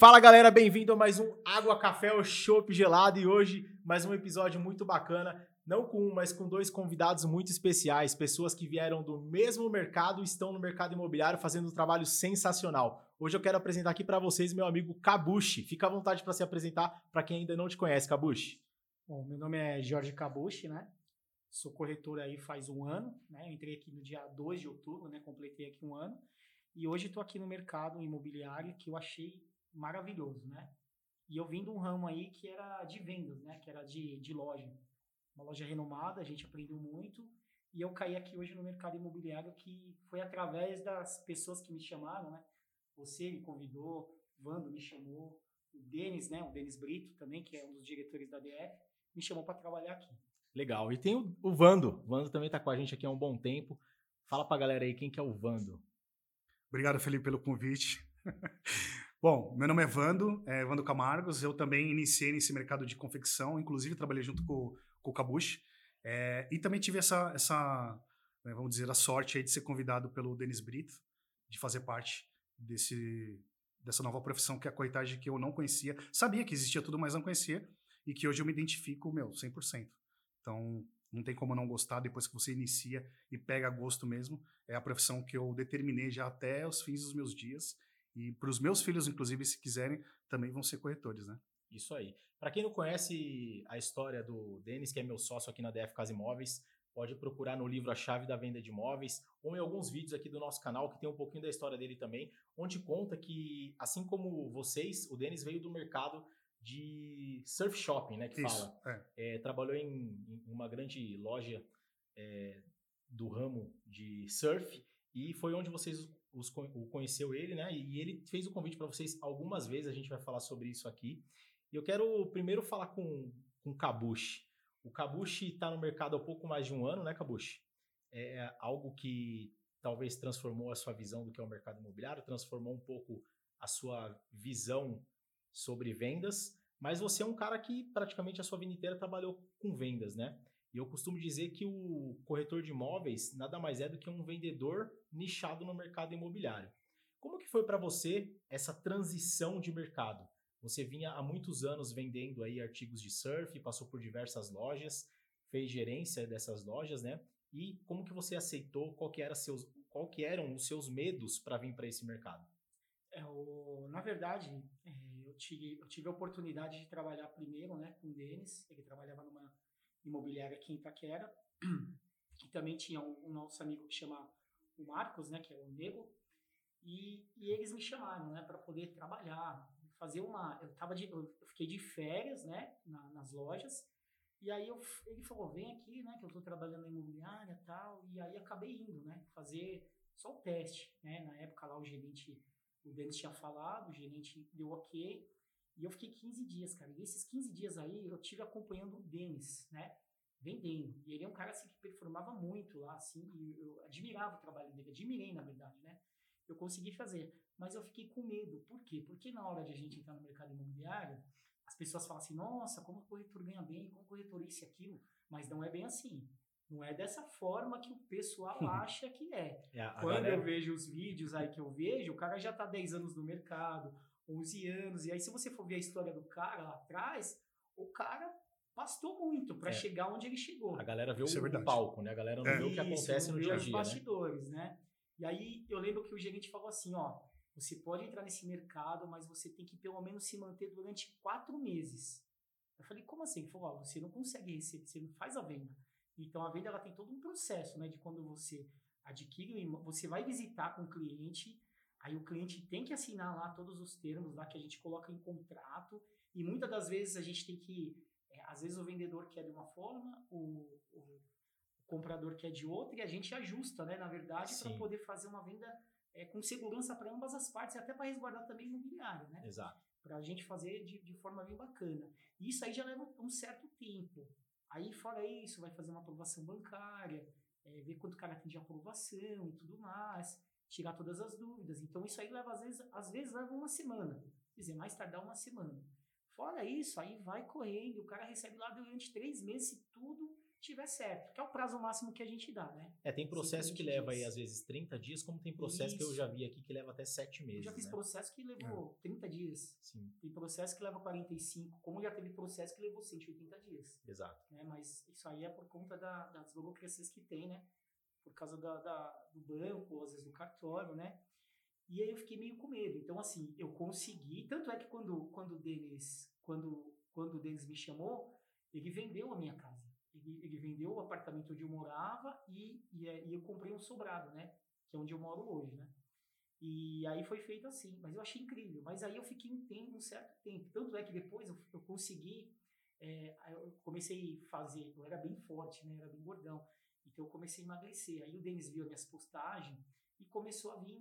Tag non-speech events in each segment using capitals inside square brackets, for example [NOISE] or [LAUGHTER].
Fala galera, bem-vindo a mais um Água Café ou Chopp Gelado e hoje mais um episódio muito bacana, não com um, mas com dois convidados muito especiais, pessoas que vieram do mesmo mercado e estão no mercado imobiliário fazendo um trabalho sensacional. Hoje eu quero apresentar aqui para vocês meu amigo Kabushi. Fica à vontade para se apresentar para quem ainda não te conhece, Kabushi. Bom, meu nome é Jorge Kabushi, né? Sou corretor aí faz um ano, né? entrei aqui no dia 2 de outubro, né? Completei aqui um ano. E hoje estou aqui no mercado imobiliário que eu achei maravilhoso, né? E eu vim de um ramo aí que era de vendas, né? Que era de, de loja. Uma loja renomada, a gente aprendeu muito. E eu caí aqui hoje no mercado imobiliário que foi através das pessoas que me chamaram, né? Você me convidou, Vando me chamou, o Denis, né? O Denis Brito também, que é um dos diretores da DF, me chamou para trabalhar aqui. Legal. E tem o, o Vando. O Vando também está com a gente aqui há um bom tempo. Fala para a galera aí quem que é o Vando. Obrigado, Felipe, pelo convite. [LAUGHS] Bom, meu nome é Vando, é Vando Camargos. Eu também iniciei nesse mercado de confecção, inclusive trabalhei junto com, com o Cabuche. É, e também tive essa, essa né, vamos dizer, a sorte de ser convidado pelo Denis Brito, de fazer parte desse, dessa nova profissão que é a corretagem que eu não conhecia. Sabia que existia tudo, mas não conhecia. E que hoje eu me identifico, meu, 100%. Então, não tem como não gostar depois que você inicia e pega gosto mesmo. É a profissão que eu determinei já até os fins dos meus dias. E para os meus filhos, inclusive, se quiserem, também vão ser corretores, né? Isso aí. Para quem não conhece a história do Denis, que é meu sócio aqui na DF Casa Imóveis, pode procurar no livro A Chave da Venda de Imóveis ou em alguns vídeos aqui do nosso canal que tem um pouquinho da história dele também, onde conta que, assim como vocês, o Denis veio do mercado de surf shopping, né? Que Isso, fala. É. É, trabalhou em, em, uma grande loja é, do ramo de surf e foi onde vocês os, o conheceu ele, né? E ele fez o convite para vocês algumas vezes. A gente vai falar sobre isso aqui. E eu quero primeiro falar com com o Kabushi. O Kabushi está no mercado há pouco mais de um ano, né, Kabushi? É algo que talvez transformou a sua visão do que é o mercado imobiliário, transformou um pouco a sua visão sobre vendas, mas você é um cara que praticamente a sua vida inteira trabalhou com vendas, né? E eu costumo dizer que o corretor de imóveis nada mais é do que um vendedor nichado no mercado imobiliário. Como que foi para você essa transição de mercado? Você vinha há muitos anos vendendo aí artigos de surf, passou por diversas lojas, fez gerência dessas lojas, né? E como que você aceitou? Qual que, era seus, qual que eram os seus medos para vir para esse mercado? É, o, na verdade, é, eu, tive, eu tive a oportunidade de trabalhar primeiro né, com o Denis, ele trabalhava numa imobiliária aqui em Itaquera, [CLEARS THROAT] e também tinha um, um, nosso amigo que chama o Marcos, né, que é o Nego, e, e eles me chamaram, né, para poder trabalhar, fazer uma, eu tava de, eu fiquei de férias, né, na, nas lojas, e aí eu, ele falou, vem aqui, né, que eu estou trabalhando na imobiliária, tal, e aí acabei indo, né, fazer só o teste, né, na época lá o gerente, o Denis tinha falado, o gerente deu ok, e eu fiquei 15 dias, cara. E esses 15 dias aí eu tive acompanhando o Denis, né? Vendendo. E ele é um cara assim que performava muito lá, assim, e eu admirava o trabalho dele, admirei, na verdade, né? Eu consegui fazer. Mas eu fiquei com medo. Por quê? Porque na hora de a gente entrar no mercado imobiliário, as pessoas falam assim, nossa, como o corretor ganha bem, como o corretor isso e aquilo. Mas não é bem assim. Não é dessa forma que o pessoal [LAUGHS] acha que é. é Quando galera... eu vejo os vídeos aí que eu vejo, o cara já está 10 anos no mercado, 11 anos. E aí, se você for ver a história do cara lá atrás, o cara pastou muito para é. chegar onde ele chegou. A galera vê Isso o, é palco, né? A galera não é. vê o que acontece no dia a dia. os né? bastidores, né? né? E aí eu lembro que o gerente falou assim: ó, você pode entrar nesse mercado, mas você tem que pelo menos se manter durante quatro meses. Eu falei, como assim? Ele falou, ó, você não consegue receber, você não faz a venda. Então a venda ela tem todo um processo, né? De quando você adquire, você vai visitar com o cliente, Aí o cliente tem que assinar lá todos os termos lá que a gente coloca em contrato e muitas das vezes a gente tem que, é, às vezes o vendedor quer de uma forma, o, o, comprador quer de outra e a gente ajusta, né, na verdade, para poder fazer uma venda é, com segurança para ambas as partes e até para resguardar também o imobiliário, né? Exato. Para a gente fazer de, de forma bem bacana. E isso aí já leva um certo tempo. Aí, fora isso, vai fazer uma aprovação bancária, é, ver quanto o cara tem de aprovação e tudo mais tirar todas as dúvidas. Então isso aí leva às vezes, às vezes leva uma semana, quer dizer, mais tardar uma semana. Fora isso, aí vai correndo, o cara recebe lá durante três meses, se tudo tiver certo, que é o prazo máximo que a gente dá, né? É, tem processo que 120 leva aí dias. às vezes 30 dias, como tem processo que eu Isso. já vi aqui que leva até 7 meses. Eu já fiz né? processo que levou 30 dias. Sim, Tem processo que leva 45, como já teve processo que levou 180 dias. exato. Né? Mas isso aí é por conta da, das burocracias que tem, né? Por causa da, da- do banco, às vezes do cartório, né? E aí eu fiquei meio com medo. Então, assim, eu consegui. Tanto é que quando, quando o Denis, quando, quando o Denis me chamou, ele vendeu a minha casa. Ele, ele vendeu o apartamento onde eu morava e, e, é- e eu comprei um sobrado, né? Que é onde eu moro hoje, né? E aí foi feito assim, mas eu achei incrível. Mas aí eu fiquei um, tempo, um certo tempo. Tanto é que depois eu, eu consegui, é, eu comecei a fazer, eu era bem forte, né? Era bem gordão. Então eu comecei a emagrecer. Aí o Denis viu as minhas postagens e começou a vir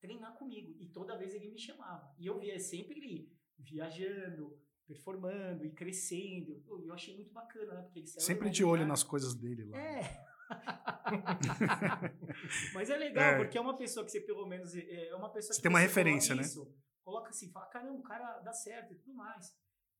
treinar comigo. E toda vez ele me chamava. E eu via sempre ele viajando, performando e crescendo. Eu, eu achei muito bacana, né? Porque ele Sempre de olho nas coisas dele lá. É. [LAUGHS] Mas é legal, É. porque é uma pessoa que você pelo menos é é uma pessoa Você que tem uma referência, né? isso, Coloca assim, fala, caramba, o cara dá certo e tudo mais.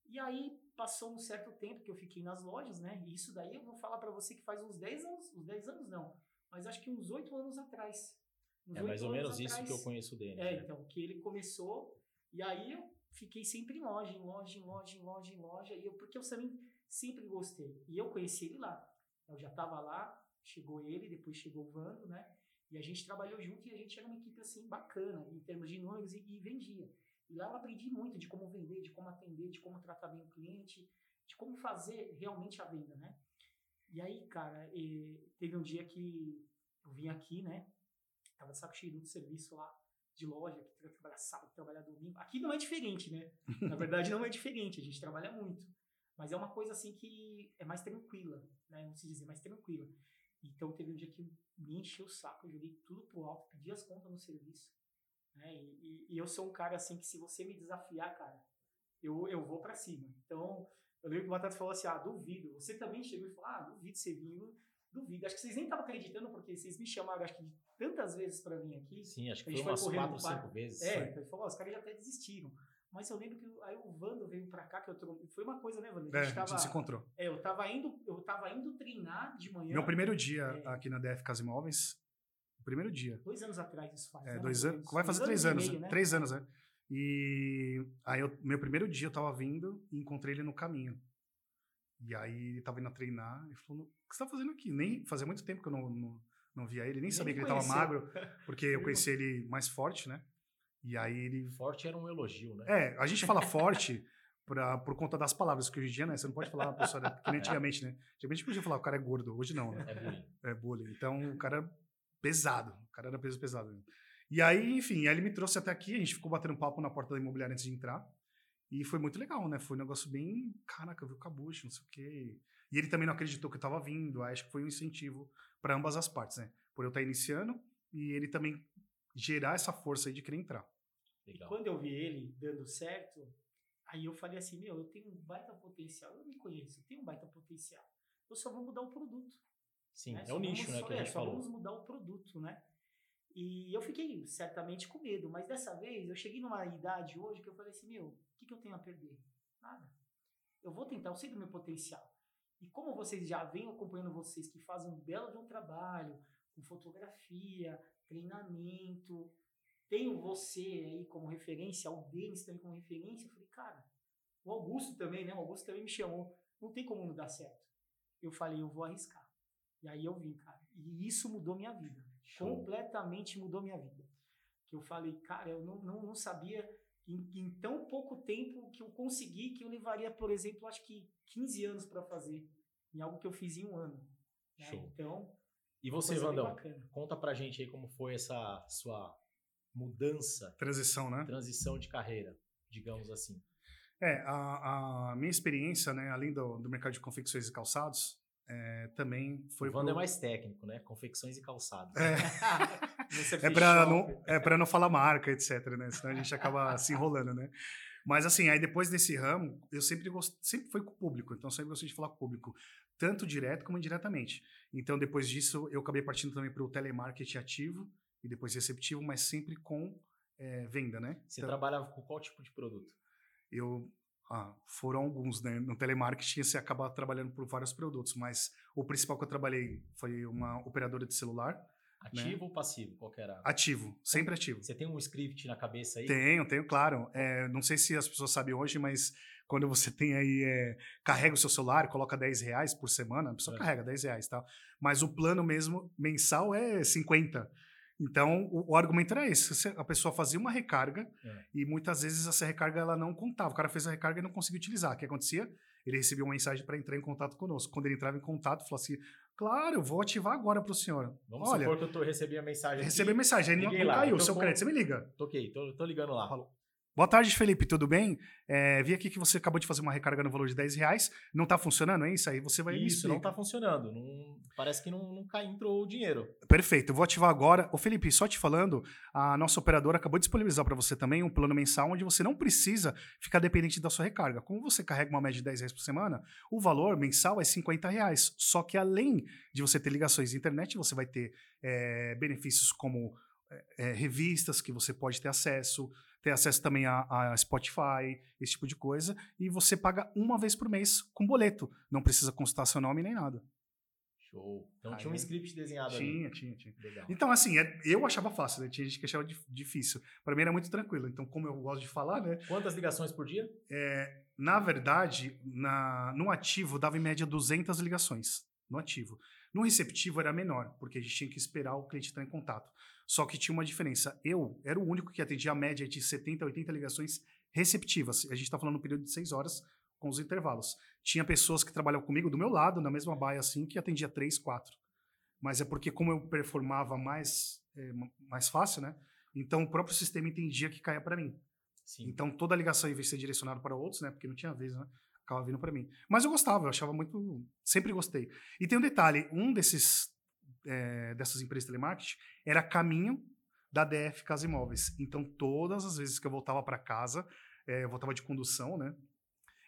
E aí passou um certo tempo que eu fiquei nas lojas, né? E isso daí eu vou falar pra você que faz uns 10 anos, uns 10 anos não, mas acho que uns 8 anos atrás. Uns É mais ou menos isso atrás. que eu conheço dele. É, né? então, que ele começou, e aí eu fiquei sempre em loja, em loja, em loja, em loja, em loja, e eu, porque eu também sempre gostei. E eu conheci ele lá. Eu já estava lá, chegou ele, depois chegou o Vando, né? E a gente trabalhou junto e a gente era uma equipe assim bacana em termos de números e, e vendia. E lá eu aprendi muito de como vender, de como atender, de como tratar bem o cliente, de como fazer realmente a venda, né? E aí, cara, eh, teve um dia que eu vim aqui, né? Tava de saco cheio do serviço lá de loja, que tra- trabalha sábado, trabalha domingo. Aqui não é diferente, né? [LAUGHS] Na verdade, não é diferente, a gente trabalha muito. Mas é uma coisa assim que é mais tranquila, né? Vamos se dizer, mais tranquila. Então teve um dia que me encheu o saco, eu joguei tudo pro alto, pedi as contas no serviço. Né? E, e- e eu sou um cara assim que se você me desafiar, cara, eu, eu vou pra cima. Então, eu lembro que o Batata falou assim: ah, duvido. Você também chegou e falou: ah, duvido você vir. Duvido. Acho que vocês nem estavam acreditando, porque vocês me chamaram, acho que de tantas vezes pra vir aqui. Sim, acho que A foi gente foi umas correndo 4, pro parque. 5 vezes. É, então ele falou, ó, os caras já até desistiram. Mas eu lembro que aí o Vando veio pra cá, que eu tro... foi uma coisa, né, Vando? É, A a gente gente tava, se encontrou. é, eu tava indo, eu tava indo treinar de manhã. Meu primeiro dia É. aqui na DF Casa Imóveis, primeiro dia. Dois anos atrás isso faz. É, né, dois anos. Vai fazer Dois três anos. meio, né? né? Três anos, né? E aí, eu, meu primeiro dia eu tava vindo e encontrei ele no caminho. E aí ele tava indo a treinar e falou: O que você tá fazendo aqui? Nem fazia muito tempo que eu não, não, não via ele, nem, Nem sabia que ele tava magro, [LAUGHS] porque eu conheci ele mais forte, né? E aí ele. Forte era um elogio, né? É, a gente fala [LAUGHS] forte pra, por conta das palavras, que hoje em dia, né? Você não pode falar uma pessoa, que nem antigamente, né? Antigamente a gente podia falar o cara é gordo, hoje não, né? É bullying. É bullying. Então, o cara pesado. O cara era peso pesado. E aí, enfim, aí ele me trouxe até aqui, a gente ficou batendo papo na porta da imobiliária antes de entrar. E foi muito legal, né? Foi um negócio bem. Caraca, eu vi o Cabucho, não sei o quê. E ele também não acreditou que eu tava vindo. Aí acho que foi um incentivo para ambas as partes, né? Por eu estar iniciando e ele também gerar essa força aí de querer entrar. Legal. Quando eu vi ele dando certo, aí eu falei assim, meu, eu tenho um baita potencial, eu me conheço, eu tenho um baita potencial. Eu só vou mudar o produto. Sim, né? é Só o nicho, né, só- que a é, gente só falou. vamos mudar o produto, né? E eu fiquei certamente com medo, mas dessa vez eu cheguei numa idade hoje que eu falei assim, meu, o que, que eu tenho a perder? Nada. Eu vou tentar, eu sei do meu potencial. E como vocês já vêm acompanhando vocês que fazem um belo de um trabalho, com fotografia, treinamento, tenho você aí como referência, o Denis também como referência, eu falei, cara, o Augusto também, né? O Augusto também me chamou. Não tem como não dar certo. Eu falei, eu vou arriscar. E aí eu vim, cara. E isso mudou minha vida. Show. Completamente mudou minha vida. Que eu falei, cara, eu não, não, não sabia em, em tão pouco tempo que eu consegui, que eu levaria, por exemplo, acho que 15 anos para fazer. Em algo que eu fiz em um ano. né? Show. Então, E você, Vandão, conta pra gente aí como foi essa sua mudança, Transição, né? transição de carreira, digamos assim. É, a, a minha experiência, né, além do, do mercado de confecções e calçados, é, também foi o Wanda pro- é mais técnico, né? Confecções e calçados. É, [LAUGHS] é para não, é pra não falar marca, etc, né? Senão a gente acaba [LAUGHS] se enrolando, né? Mas assim, aí depois desse ramo, eu sempre gostei, sempre foi com o público, então sempre gostei de falar com o público, tanto direto como indiretamente. Então depois disso, eu acabei partindo também para o telemarketing ativo e depois receptivo, mas sempre com é, venda, né? Você Então, trabalhava com qual tipo de produto? eu Ah, foram alguns, né? No telemarketing você acaba trabalhando por vários produtos, mas o principal que eu trabalhei foi uma operadora de celular. Né? Ativo ou passivo? Qual era? Ativo, sempre ativo. Você tem um script na cabeça aí? Tenho, tenho, claro. É, não sei se as pessoas sabem hoje, mas quando você tem aí, é, carrega o seu celular, coloca 10 reais por semana, a pessoa É. carrega 10 reais, tá? Mas o plano mesmo mensal é 50. Então, o, o argumento era esse. A pessoa fazia uma recarga É. e muitas vezes essa recarga ela não contava. O cara fez a recarga e não conseguia utilizar. O que acontecia? Ele recebia uma mensagem para entrar em contato conosco. Quando ele entrava em contato, falou assim: Claro, eu vou ativar agora para o senhor. Vamos Olha, supor que eu tô, recebi a mensagem recebi a mensagem, aí não, lá, caiu. Seu crédito, você me liga. Toquei, tô, tô ligando lá. Falou. Boa tarde, Felipe, tudo bem? É, vi aqui que você acabou de fazer uma recarga no valor de 10 reais. Não tá funcionando, é isso? Aí você vai me Isso, não explica. tá funcionando. Não, parece que não, não cai, entrou o dinheiro. Perfeito, eu vou ativar agora. Ô Felipe, só te falando, a nossa operadora acabou de disponibilizar para você também um plano mensal onde você não precisa ficar dependente da sua recarga. Como você carrega uma média de 10 reais por semana, o valor mensal é 50 reais. Só que além de você ter ligações de internet, você vai ter é, benefícios como é, revistas que você pode ter acesso, ter acesso também a, a Spotify, esse tipo de coisa, e você paga uma vez por mês com boleto. Não precisa consultar seu nome nem nada. Show. Então Aí tinha um script desenhado Tinha, ali. tinha, tinha. Legal. Então, assim, é- eu achava fácil, né? Tinha gente que achava dif- difícil. Para mim era muito tranquilo. Então, como eu gosto de falar, né? Quantas ligações por dia? é, na verdade, na, no ativo dava em média 200 ligações. No ativo. No receptivo era menor, porque a gente tinha que esperar o cliente entrar em contato. Só que tinha uma diferença. Eu era o único que atendia a média de 70, 80 ligações receptivas. A gente está falando um período de 6 horas com os intervalos. Tinha pessoas que trabalhavam comigo do meu lado, na mesma baia assim, que atendia 3, 4. Mas é porque como eu performava mais, é, mais fácil, né? Então o próprio sistema entendia que caia para mim. Sim. Então toda a ligação, em vez de ser direcionada para outros, né? Porque não tinha vez, né? Acaba vindo para mim. Mas eu gostava, eu achava muito. Sempre gostei. E tem um detalhe: um desses é, dessas empresas de telemarketing era caminho da DF Casa Imóveis. Então todas as vezes que eu voltava para casa, é, eu voltava de condução, né?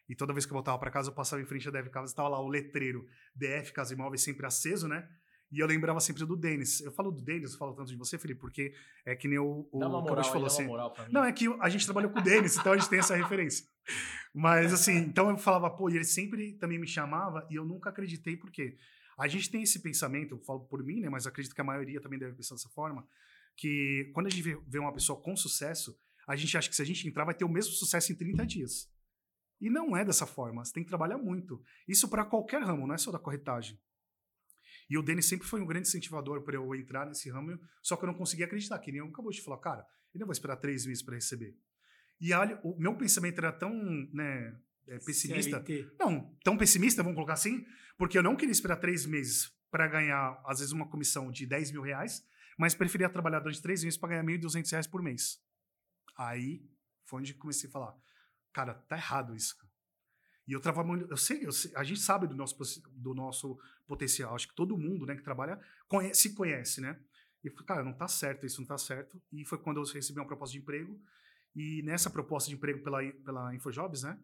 E toda vez que eu voltava para casa, eu passava em frente à DF Casa, estava lá o letreiro DF Casa Imóveis sempre aceso, né? E eu lembrava sempre do Denis. Eu falo do Denis, eu falo tanto de você, Felipe, porque é que nem o, o moral falou assim. Não, é que a gente trabalhou com o Denis, então a gente tem essa referência. Mas assim, então eu falava, pô, e ele sempre também me chamava e eu nunca acreditei, porque a gente tem esse pensamento, eu falo por mim, né, mas acredito que a maioria também deve pensar dessa forma, que quando a gente vê, uma pessoa com sucesso, a gente acha que se a gente entrar vai ter o mesmo sucesso em 30 dias. E não é dessa forma, você tem que trabalhar muito. Isso para qualquer ramo, não é só da corretagem. E o Denis sempre foi um grande incentivador para eu entrar nesse ramo, só que eu não conseguia acreditar, que nem eu acabou de falar, cara, eu não vou esperar três meses para receber. E olha, o meu pensamento era tão né, é, pessimista, CLT. não, tão pessimista, vamos colocar assim, porque eu não queria esperar três meses para ganhar, às vezes, uma comissão de 10 mil reais, mas preferia trabalhar durante três meses para ganhar 1.200 reais por mês. Aí foi onde comecei a falar, cara, tá errado isso. cara. E eu trabalho, muito- eu sei, eu sei, a gente sabe do nosso, do nosso potencial, acho que todo mundo, né, que trabalha, conhe- se conhece, né? E eu falei, cara, não tá certo, isso não tá certo. E foi quando eu recebi uma proposta de emprego, e nessa proposta de emprego pela, pela Infojobs, né,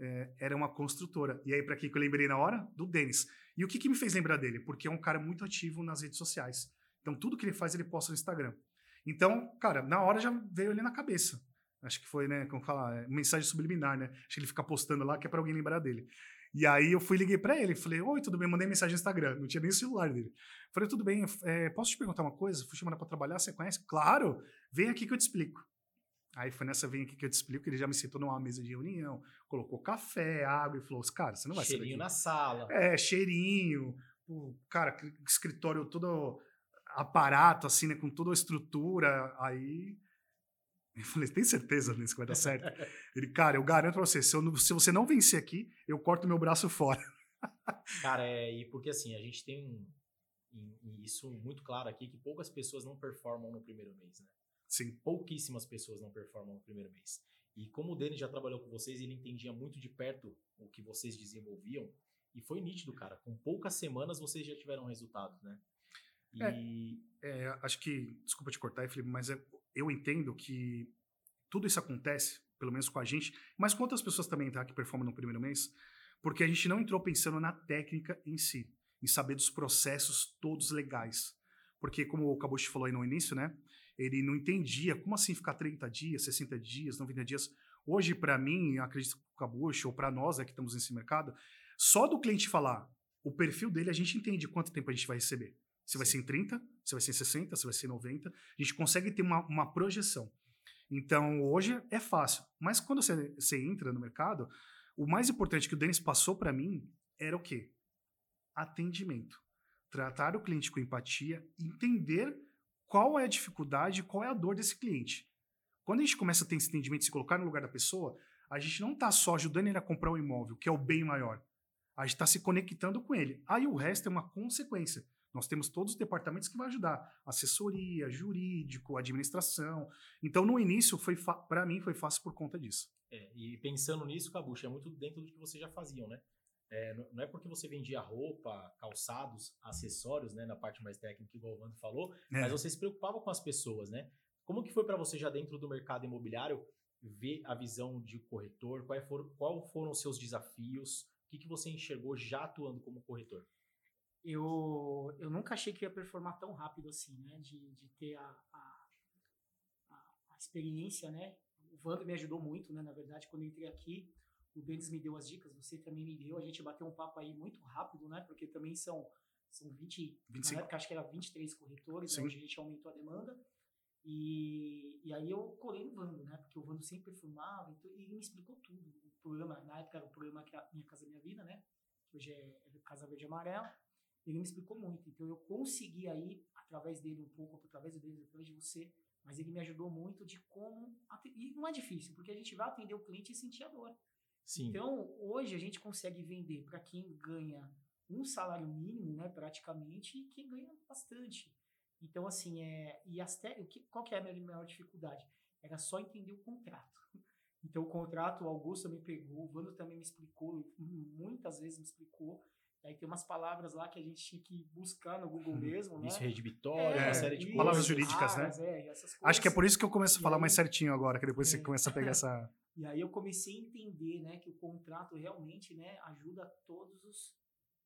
é, era uma construtora. E aí, para que eu lembrei na hora? Do Denis. E o que, que me fez lembrar dele? Porque é um cara muito ativo nas redes sociais. Então, tudo que ele faz, ele posta no Instagram. Então, cara, na hora já veio ali na cabeça. Acho que foi, né, como falar, é, mensagem subliminar, né? Acho que ele fica postando lá que é para alguém lembrar dele. E aí eu fui liguei para ele, falei: "Oi, tudo bem?" Mandei mensagem no Instagram, não tinha nem o celular dele. Falei: "Tudo bem, é, posso te perguntar uma coisa? Fui chamada para trabalhar, você conhece?" "Claro, vem aqui que eu te explico." Aí foi nessa vem aqui que eu te explico, que ele já me sentou numa mesa de reunião, colocou café, água e falou: "Cara, você não vai Cheirinho daqui." na sala. É, cheirinho, o cara, escritório todo aparato, assim, né, com toda a estrutura. Aí eu falei, tem certeza nisso que vai dar certo? [LAUGHS] Ele, cara, eu garanto pra você, se, eu se você não vencer aqui, eu corto meu braço fora. Cara, é, e porque assim, a gente tem um, e isso muito claro aqui, que poucas pessoas não performam no primeiro mês, né? Sim, Pouquíssimas pessoas não performam no primeiro mês. E como o Denis já trabalhou com vocês, ele entendia muito de perto o que vocês desenvolviam. E foi nítido, cara. Com poucas semanas vocês já tiveram resultados, né? E é, acho que, desculpa te cortar, Felipe, mas é- eu entendo que tudo isso acontece, pelo menos com a gente, mas com outras pessoas também, tá, que performam no primeiro mês, porque a gente não entrou pensando na técnica em si, em saber dos processos todos legais. Porque, como o Kabushi falou aí no início, né, ele não entendia como assim ficar 30 dias, 60 dias, 90 dias. Hoje, para mim, acredito que o Cabucho, ou para nós é que estamos nesse mercado, só do cliente falar o perfil dele, a gente entende quanto tempo a gente vai receber. Se vai ser em 30, se vai ser em 60, se vai ser em 90. A gente consegue ter uma, uma projeção. Então, hoje é fácil. Mas quando você, você entra no mercado, o mais importante que o Denis passou para mim era o quê? Atendimento. Tratar o cliente com empatia, entender qual é a dificuldade, qual é a dor desse cliente. Quando a gente começa a ter esse entendimento, se colocar no lugar da pessoa, a gente não está só ajudando ele a comprar um imóvel, que é o bem maior. A gente está se conectando com ele. Aí o resto é uma consequência. Nós temos todos os departamentos que vão ajudar: assessoria, jurídico, administração. Então, no início, foi para mim, foi fácil por conta disso. É, e pensando nisso, Cabucha, é muito dentro do que vocês já faziam, né? É, não é porque você vendia roupa, calçados, acessórios, né, na parte mais técnica, igual o Wando falou, é. mas você se preocupava com as pessoas, né? Como que foi para você já dentro do mercado imobiliário ver a visão de corretor? Quais foram, qual foram os seus desafios? O que, que você enxergou já atuando como corretor? Eu, eu nunca achei que ia performar tão rápido assim, né? De, de ter a, a, a experiência, né? O Vando me ajudou muito, né? Na verdade, quando eu entrei aqui, o Denis me deu as dicas, você também me deu. A gente bateu um papo aí muito rápido, né? Porque também são, são 20, 25. na época acho que era 23 corretores, né? hoje a gente aumentou a demanda. E, e aí eu colei no Vando, né? Porque o Vando sempre filmava e, e ele me explicou tudo. O programa, na época era o programa que Minha Casa Minha Vida, né? Que hoje é, é Casa Verde e Amarelo. Ele me explicou muito. Então eu consegui aí, através dele um pouco, através dele, através de você, mas ele me ajudou muito de como. E não é difícil, porque a gente vai atender o cliente e sentir a dor. Sim. Então, hoje a gente consegue vender para quem ganha um salário mínimo, né, praticamente, e quem ganha bastante. Então, assim, é, e as te, qual que é a minha maior dificuldade? Era só entender o contrato. Então, o contrato, o Augusto me pegou, o Vando também me explicou, muitas vezes me explicou. Aí tem umas palavras lá que a gente tinha que buscar no Google uhum. mesmo, né? Isso, redibitório, é, uma série de Palavras jurídicas, né? É, Acho que é por isso que eu começo a falar aí, mais certinho agora, que depois é. você começa a pegar essa... [LAUGHS] E aí eu comecei a entender, né, que o contrato realmente, né, ajuda todos os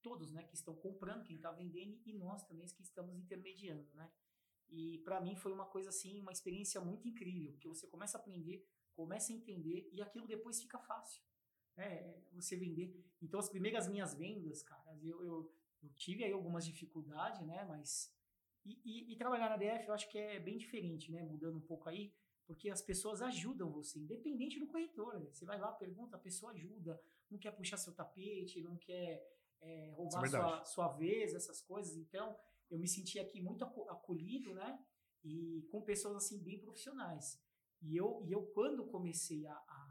todos, né, que estão comprando, quem está vendendo e nós também que estamos intermediando, né? E para mim foi uma coisa assim, uma experiência muito incrível, porque você começa a aprender, começa a entender e aquilo depois fica fácil, né? Você vender. Então as primeiras minhas vendas, cara, eu, eu, eu tive aí algumas dificuldades, né? Mas e, e, e, trabalhar na DF eu acho que é bem diferente, né? Mudando um pouco aí, porque as pessoas ajudam você, independente do corretor. Né? Você vai lá, pergunta, a pessoa ajuda, não quer puxar seu tapete, não quer é, roubar é sua, sua vez, essas coisas. Então, eu me senti aqui muito acolhido, né? E com pessoas assim bem profissionais. E eu, e eu quando comecei a, a,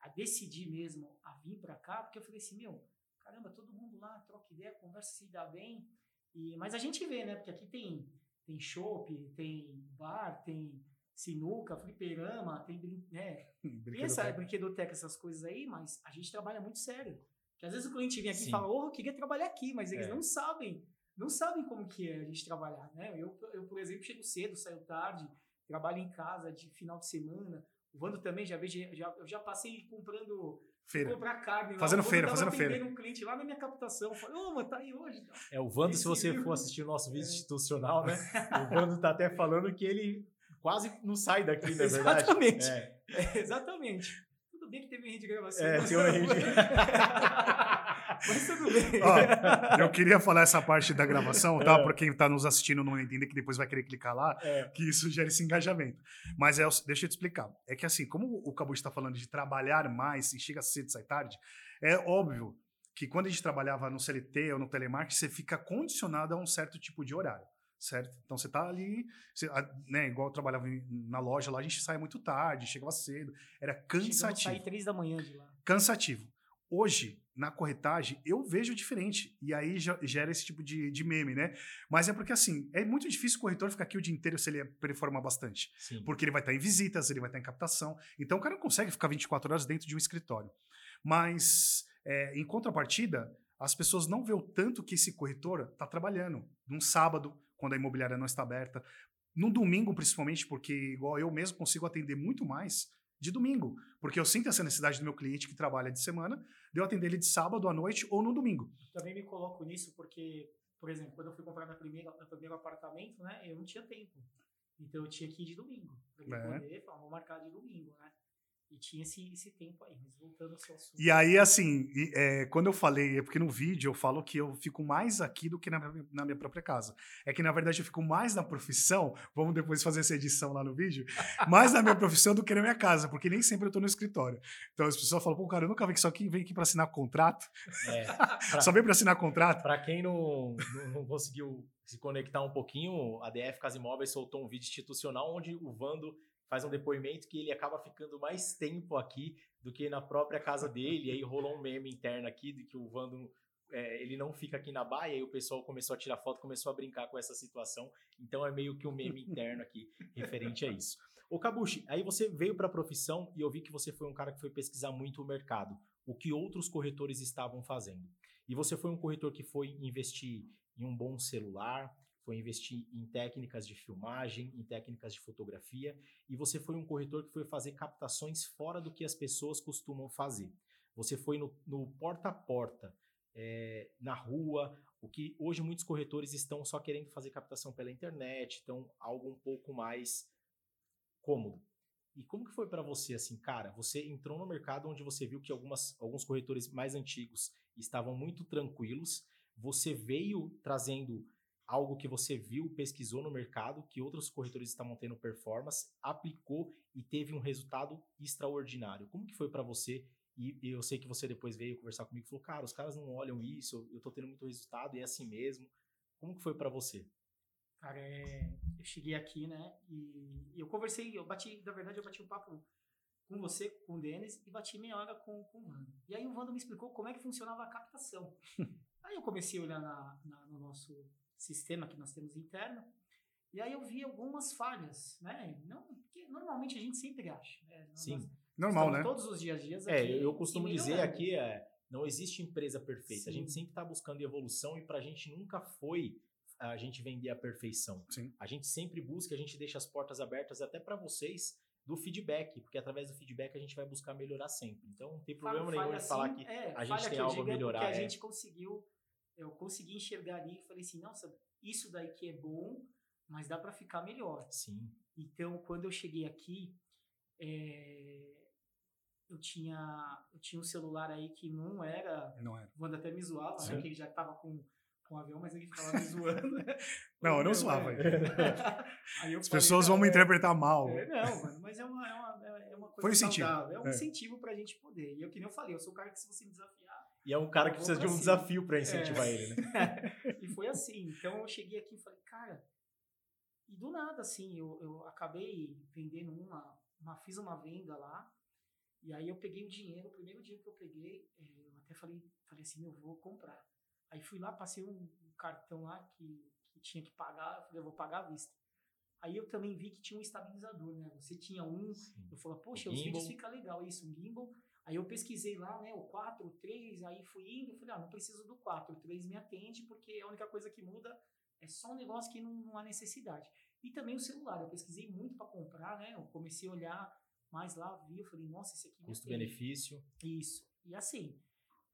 a decidir mesmo a vir para cá, porque eu falei assim, meu, caramba, todo mundo lá troca ideia, conversa, se dá bem. E, mas a gente vê, né? Porque aqui tem tem chopp, tem bar, tem sinuca, fliperama, tem né, [LAUGHS] pensa brinquedoteca, essas coisas aí, mas a gente trabalha muito sério. Que às vezes o cliente vem aqui Sim. e fala, oh, eu queria trabalhar aqui, mas eles é. não sabem, não sabem como que é a gente trabalhar, né? Eu, eu, por exemplo, chego cedo, saio tarde, trabalho em casa de final de semana. O Vando também já vejo, já, eu já passei comprando feira. comprar carne. Lá. Fazendo feira, fazendo feira. um cliente lá na minha captação. Falei, ô, oh, mano, tá aí hoje. É, o Vando, se você for assistir o nosso vídeo é. institucional, né? [LAUGHS] o Vando tá até falando que ele quase não sai daqui, na verdade. Exatamente. É. É, [LAUGHS] exatamente. Tudo bem que teve rede de gravação. É, tem uma rede. [LAUGHS] Mas tudo [LAUGHS] bem. Ó, eu queria falar essa parte da gravação, tá? É. Para quem está nos assistindo não entender, que depois vai querer clicar lá, é. que isso gera esse engajamento. Mas é, deixa eu te explicar. É que assim, como o Cabo está falando de trabalhar mais e chega cedo e sai tarde, é óbvio que quando a gente trabalhava no CLT ou no telemarketing, você fica condicionado a um certo tipo de horário certo? Então você tá ali, você, né, igual eu trabalhava na loja lá, a gente saía muito tarde, chegava cedo, era cansativo. Sair três da manhã de lá. Cansativo. Hoje, na corretagem, eu vejo diferente. E aí gera esse tipo de, de meme, né? Mas é porque, assim, é muito difícil o corretor ficar aqui o dia inteiro se ele performar bastante. Sim. Porque ele vai estar em visitas, ele vai estar em captação. Então, o cara não consegue ficar 24 horas dentro de um escritório. Mas, é, em contrapartida, as pessoas não vê o tanto que esse corretor está trabalhando. Num sábado, quando a imobiliária não está aberta. No domingo, principalmente, porque igual eu mesmo consigo atender muito mais de domingo, porque eu sinto essa necessidade do meu cliente que trabalha de semana, de eu atender ele de sábado à noite ou no domingo. Também me coloco nisso porque, por exemplo, quando eu fui comprar meu primeiro, meu primeiro apartamento, né, eu não tinha tempo. Então eu tinha que ir de domingo, para é. poder, falar, vou marcar de domingo, né? E tinha esse, esse tempo aí, mas voltando ao seu assunto. E aí, assim, e, é, quando eu falei, é porque no vídeo eu falo que eu fico mais aqui do que na, minha- na minha própria casa. É que, na verdade, eu fico mais na profissão, vamos depois fazer essa edição lá no vídeo, [LAUGHS] mais na minha profissão do que na minha casa, porque nem sempre eu tô no escritório. Então as pessoas falam, pô, cara, eu nunca vi que só quem vem aqui pra assinar contrato, É, [LAUGHS] pra, só vem pra assinar contrato. pra quem não, não, não conseguiu se conectar um pouquinho, a DF Casa Imóveis soltou um vídeo institucional onde o Vando faz um depoimento que ele acaba ficando mais tempo aqui do que na própria casa dele. E aí rolou um meme interno aqui de que o Vando é, ele não fica aqui na baia e o pessoal começou a tirar foto, começou a brincar com essa situação. Então é meio que um meme interno aqui [LAUGHS] referente a isso. Ô Kabushi, aí você veio para a profissão e eu vi que você foi um cara que foi pesquisar muito o mercado, o que outros corretores estavam fazendo. E você foi um corretor que foi investir em um bom celular, foi investir em técnicas de filmagem, em técnicas de fotografia, e você foi um corretor que foi fazer captações fora do que as pessoas costumam fazer. Você foi no, no porta a porta, é, na rua, o que hoje muitos corretores estão só querendo fazer captação pela internet, então algo um pouco mais cômodo. E como que foi para você assim, cara? Você entrou no mercado onde você viu que algumas, alguns corretores mais antigos estavam muito tranquilos. Você veio trazendo algo que você viu, pesquisou no mercado, que outros corretores estavam tendo performance, aplicou e teve um resultado extraordinário. Como que foi para você? E e eu sei que você depois veio conversar comigo e falou, cara, os caras não olham isso, eu tô tendo muito resultado e é assim mesmo. Como que foi para você? Cara, é, eu cheguei aqui, né? E, e eu conversei, eu bati, na verdade, eu bati um papo com você, com o Denis, e bati meia hora com, com o Wando. E aí o Wando me explicou como é que funcionava a captação. [LAUGHS] aí eu comecei a olhar na, na- no nosso sistema que nós temos interno, e aí eu vi algumas falhas, né? Não, normalmente a gente sempre acha. Né? Sim. nós Normal, né? Todos os dias a dias É, aqui eu, eu costumo dizer aqui, é, não existe empresa perfeita. A gente Sim. sempre está buscando evolução e para a gente nunca foi a gente vender a perfeição. Sim. A gente sempre busca, a gente deixa as portas abertas até para vocês do feedback, porque através do feedback a gente vai buscar melhorar sempre. Então não tem problema nenhum em falar que é, a gente tem que algo a é melhorar, Porque a é. gente conseguiu, eu consegui enxergar ali e falei assim, nossa, isso daí que é bom, mas dá para ficar melhor. sim, Então, quando eu cheguei aqui, é, eu tinha eu tinha um celular aí que não era, Não é. o Wanda até me zoava, né, que ele já tava com com o avião, mas ele ficava me zoando. [LAUGHS] [LAUGHS] Não, eu não zoava. é. [LAUGHS] Eu As pessoas vão me é- interpretar mal. é, não, mano, mas é uma, é uma, é uma coisa Foi um incentivo. saudável. É um É. incentivo pra gente poder. E eu, que nem eu falei, eu sou o cara que se você me desafiar. E é um cara que precisa de um desafio para incentivar É. ele, né? [LAUGHS] e foi assim. Então eu cheguei aqui e falei, cara. E do nada, assim, eu, eu acabei vendendo uma, uma. Fiz uma venda lá. E aí eu peguei o dinheiro. O primeiro dia que eu peguei, eh, eu até falei, falei assim, eu vou comprar. Aí fui lá, passei um, cartão lá que, que tinha que pagar. Eu falei, eu vou pagar à vista. Aí eu também vi que tinha um estabilizador, né? Você tinha um, eu falei, poxa, os vídeos fica legal isso, um gimbal. Aí eu pesquisei lá, né, o 4, o 3, aí fui indo, falei, ah, não preciso do 4, o 3 me atende, porque a única coisa que muda é só um negócio que não, não há necessidade. E também o celular, eu pesquisei muito para comprar, né, eu comecei a olhar mais lá, vi, eu falei, nossa, esse aqui. Custo-benefício. Isso. E assim,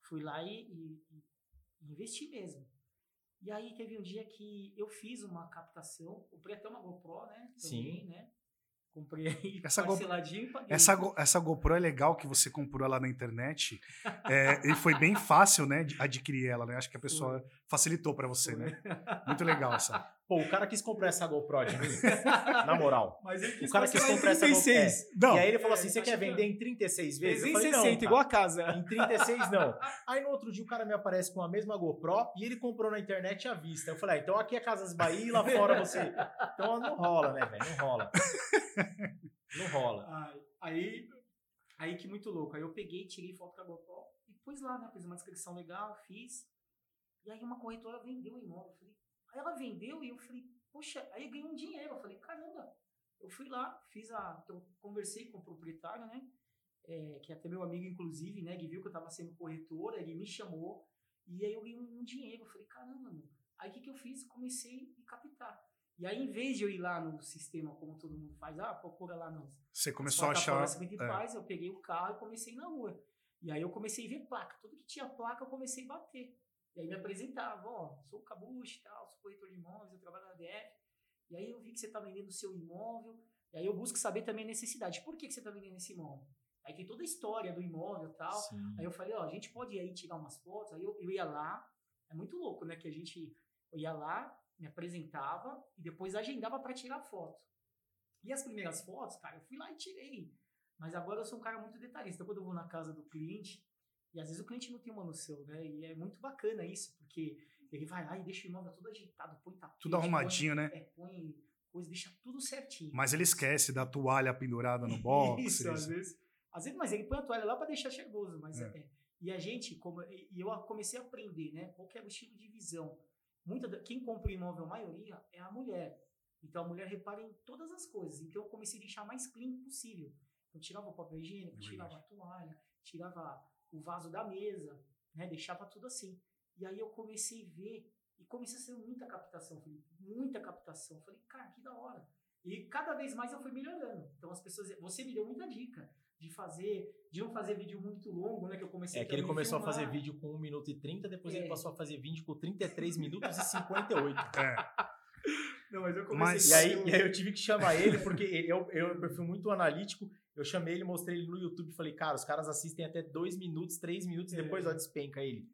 fui lá e, e- e investi mesmo. E aí teve um dia que eu fiz uma captação, comprei até uma GoPro, né? Também, Sim. né? Comprei aí Essa Go- parceladinho paguei. Essa, Go- essa GoPro é legal que você comprou ela na internet. É, e foi bem fácil, né, adquirir ela, né? Acho que a pessoa facilitou para você, né? Muito legal essa. [LAUGHS] Pô, o cara quis comprar essa GoPro de mim, [LAUGHS] na moral. Mas ele O cara quis comprar essa GoPro. é. Não, E aí ele falou É, assim: você tá quer vender em 36 vezes? Eu 360, falei, não, cara. igual a casa. Em 36 não. [LAUGHS] Aí no outro dia o cara me aparece com a mesma GoPro e ele comprou na internet à vista. Eu falei, ah, então aqui é Casas Bahia e lá fora você. Então não rola, né, velho? Não rola. Não rola. Ai, Aí, aí que muito louco. Aí eu peguei, tirei foto com a GoPro e pus lá, né? Fiz uma descrição legal, fiz. E aí uma corretora vendeu o imóvel. Eu falei, aí ela vendeu e eu falei, poxa, aí eu ganhei um dinheiro. Eu falei, caramba. Eu fui lá, fiz a. Eu conversei com o proprietário, né? é, que é até meu amigo, inclusive, né? Que viu que eu tava sendo corretora, ele me chamou. E aí eu ganhei um, um dinheiro. Eu falei, caramba, mano. Aí o que, que eu fiz? Comecei a captar. E aí, em vez de eu ir lá no sistema, como todo mundo faz, ah, procura lá nos você começou a achar. plataformas é, principais, eu peguei o carro e comecei na rua. E aí eu comecei a ver placa. Tudo que tinha placa, eu comecei a bater. E aí me apresentava, ó, sou o Cabuche tal, sou corretor de imóveis, eu trabalho na DF. E aí eu vi que você está vendendo o seu imóvel. E aí eu busco saber também a necessidade. Por que, que você está vendendo esse imóvel? Aí tem toda a história do imóvel e tal. Sim. Aí eu falei, ó, a gente pode ir aí tirar umas fotos. Aí eu, eu ia lá, é muito louco, né? Que a gente eu ia lá, me apresentava e depois agendava para tirar foto. E as primeiras fotos, cara, eu fui lá e tirei. Mas agora eu sou um cara muito detalhista. Quando eu vou na casa do cliente, e às vezes o cliente não tem uma noção, né? E é muito bacana isso, porque ele vai lá e deixa o imóvel todo agitado, põe tapete. Tudo arrumadinho, põe, né? É, põe coisa, deixa tudo certinho. Mas ele esquece da toalha pendurada no box. [LAUGHS] Isso, às vezes. Às vezes, mas ele põe a toalha lá para deixar cheiroso, mas É. é. E a gente, como, e eu comecei a aprender, né? Qual que é o estilo de visão. Muita, quem compra o imóvel, a maioria, é a mulher. Então a mulher repara em todas as coisas. Então eu comecei a deixar mais clean possível. Eu tirava o papel higiênico, É tirava a toalha, tirava o vaso da mesa, né? Deixava tudo assim. E aí eu comecei a ver e comecei a ser muita captação, Felipe, muita captação. Falei, cara, que da hora. E cada vez mais eu fui melhorando. Então as pessoas, você me deu muita dica de fazer, de não fazer vídeo muito longo, né? Que eu comecei É que ele começou a filmar. fazer vídeo com 1 minuto e 30, depois ele É. passou a fazer vídeo com 33 minutos e 58. É. Não, mas eu comecei Mas- E a aí, e aí eu tive que chamar ele, porque ele é um perfil muito analítico. Eu chamei ele, mostrei ele no YouTube e falei, cara, os caras assistem até 2 minutos, 3 minutos, e É. depois ó, despenca ele.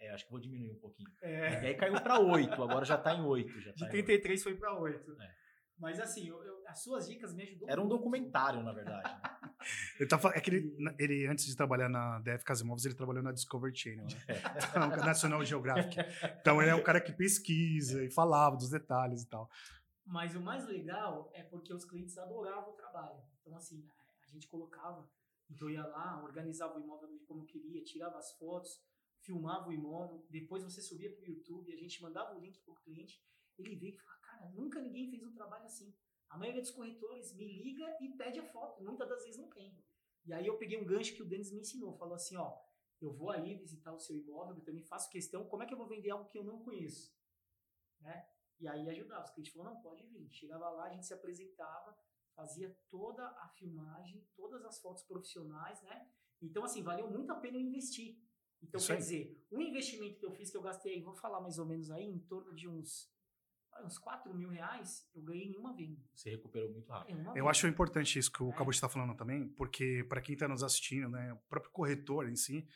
É, acho que vou diminuir um pouquinho. É. E aí caiu pra 8, agora já tá em 8. Já [LAUGHS] De tá em 33 foi para 8. É. Mas assim, eu- eu- as suas dicas me ajudou 8. Era um muito. documentário, na verdade. né? [LAUGHS] Ele tá, é que ele, ele, antes de trabalhar na DF Casimóveis, ele trabalhou na Discovery Channel, né? [LAUGHS] Então, National Geographic. Então ele é um cara que pesquisa e falava dos detalhes e tal. Mas o mais legal é porque os clientes adoravam o trabalho. Então, assim, a, gente colocava, então eu ia lá, organizava o imóvel como eu queria, tirava as fotos, filmava o imóvel, depois você subia para o YouTube, a gente mandava o link para o cliente, ele veio e falava, cara, nunca ninguém fez um trabalho assim. A maioria dos corretores me liga e pede a foto, muitas das vezes não tem. E aí eu peguei um gancho que o Denis me ensinou, falou assim, ó, eu vou aí visitar o seu imóvel, eu também faço questão, como é que eu vou vender algo que eu não conheço? Né? E aí ajudava. Os clientes falaram, não, pode vir. Chegava lá, a gente se apresentava, fazia toda a filmagem, todas as fotos profissionais, né? Então, assim, valeu muito a pena eu investir. Então, Isso quer aí. dizer, o investimento que eu fiz, que eu gastei, vou falar mais ou menos aí, em torno de uns, uns 4 mil reais, eu ganhei em uma venda. Você recuperou muito rápido. Eu venda. acho importante isso que o É. Cabo está falando também, porque para quem está nos assistindo, né, o próprio corretor em si,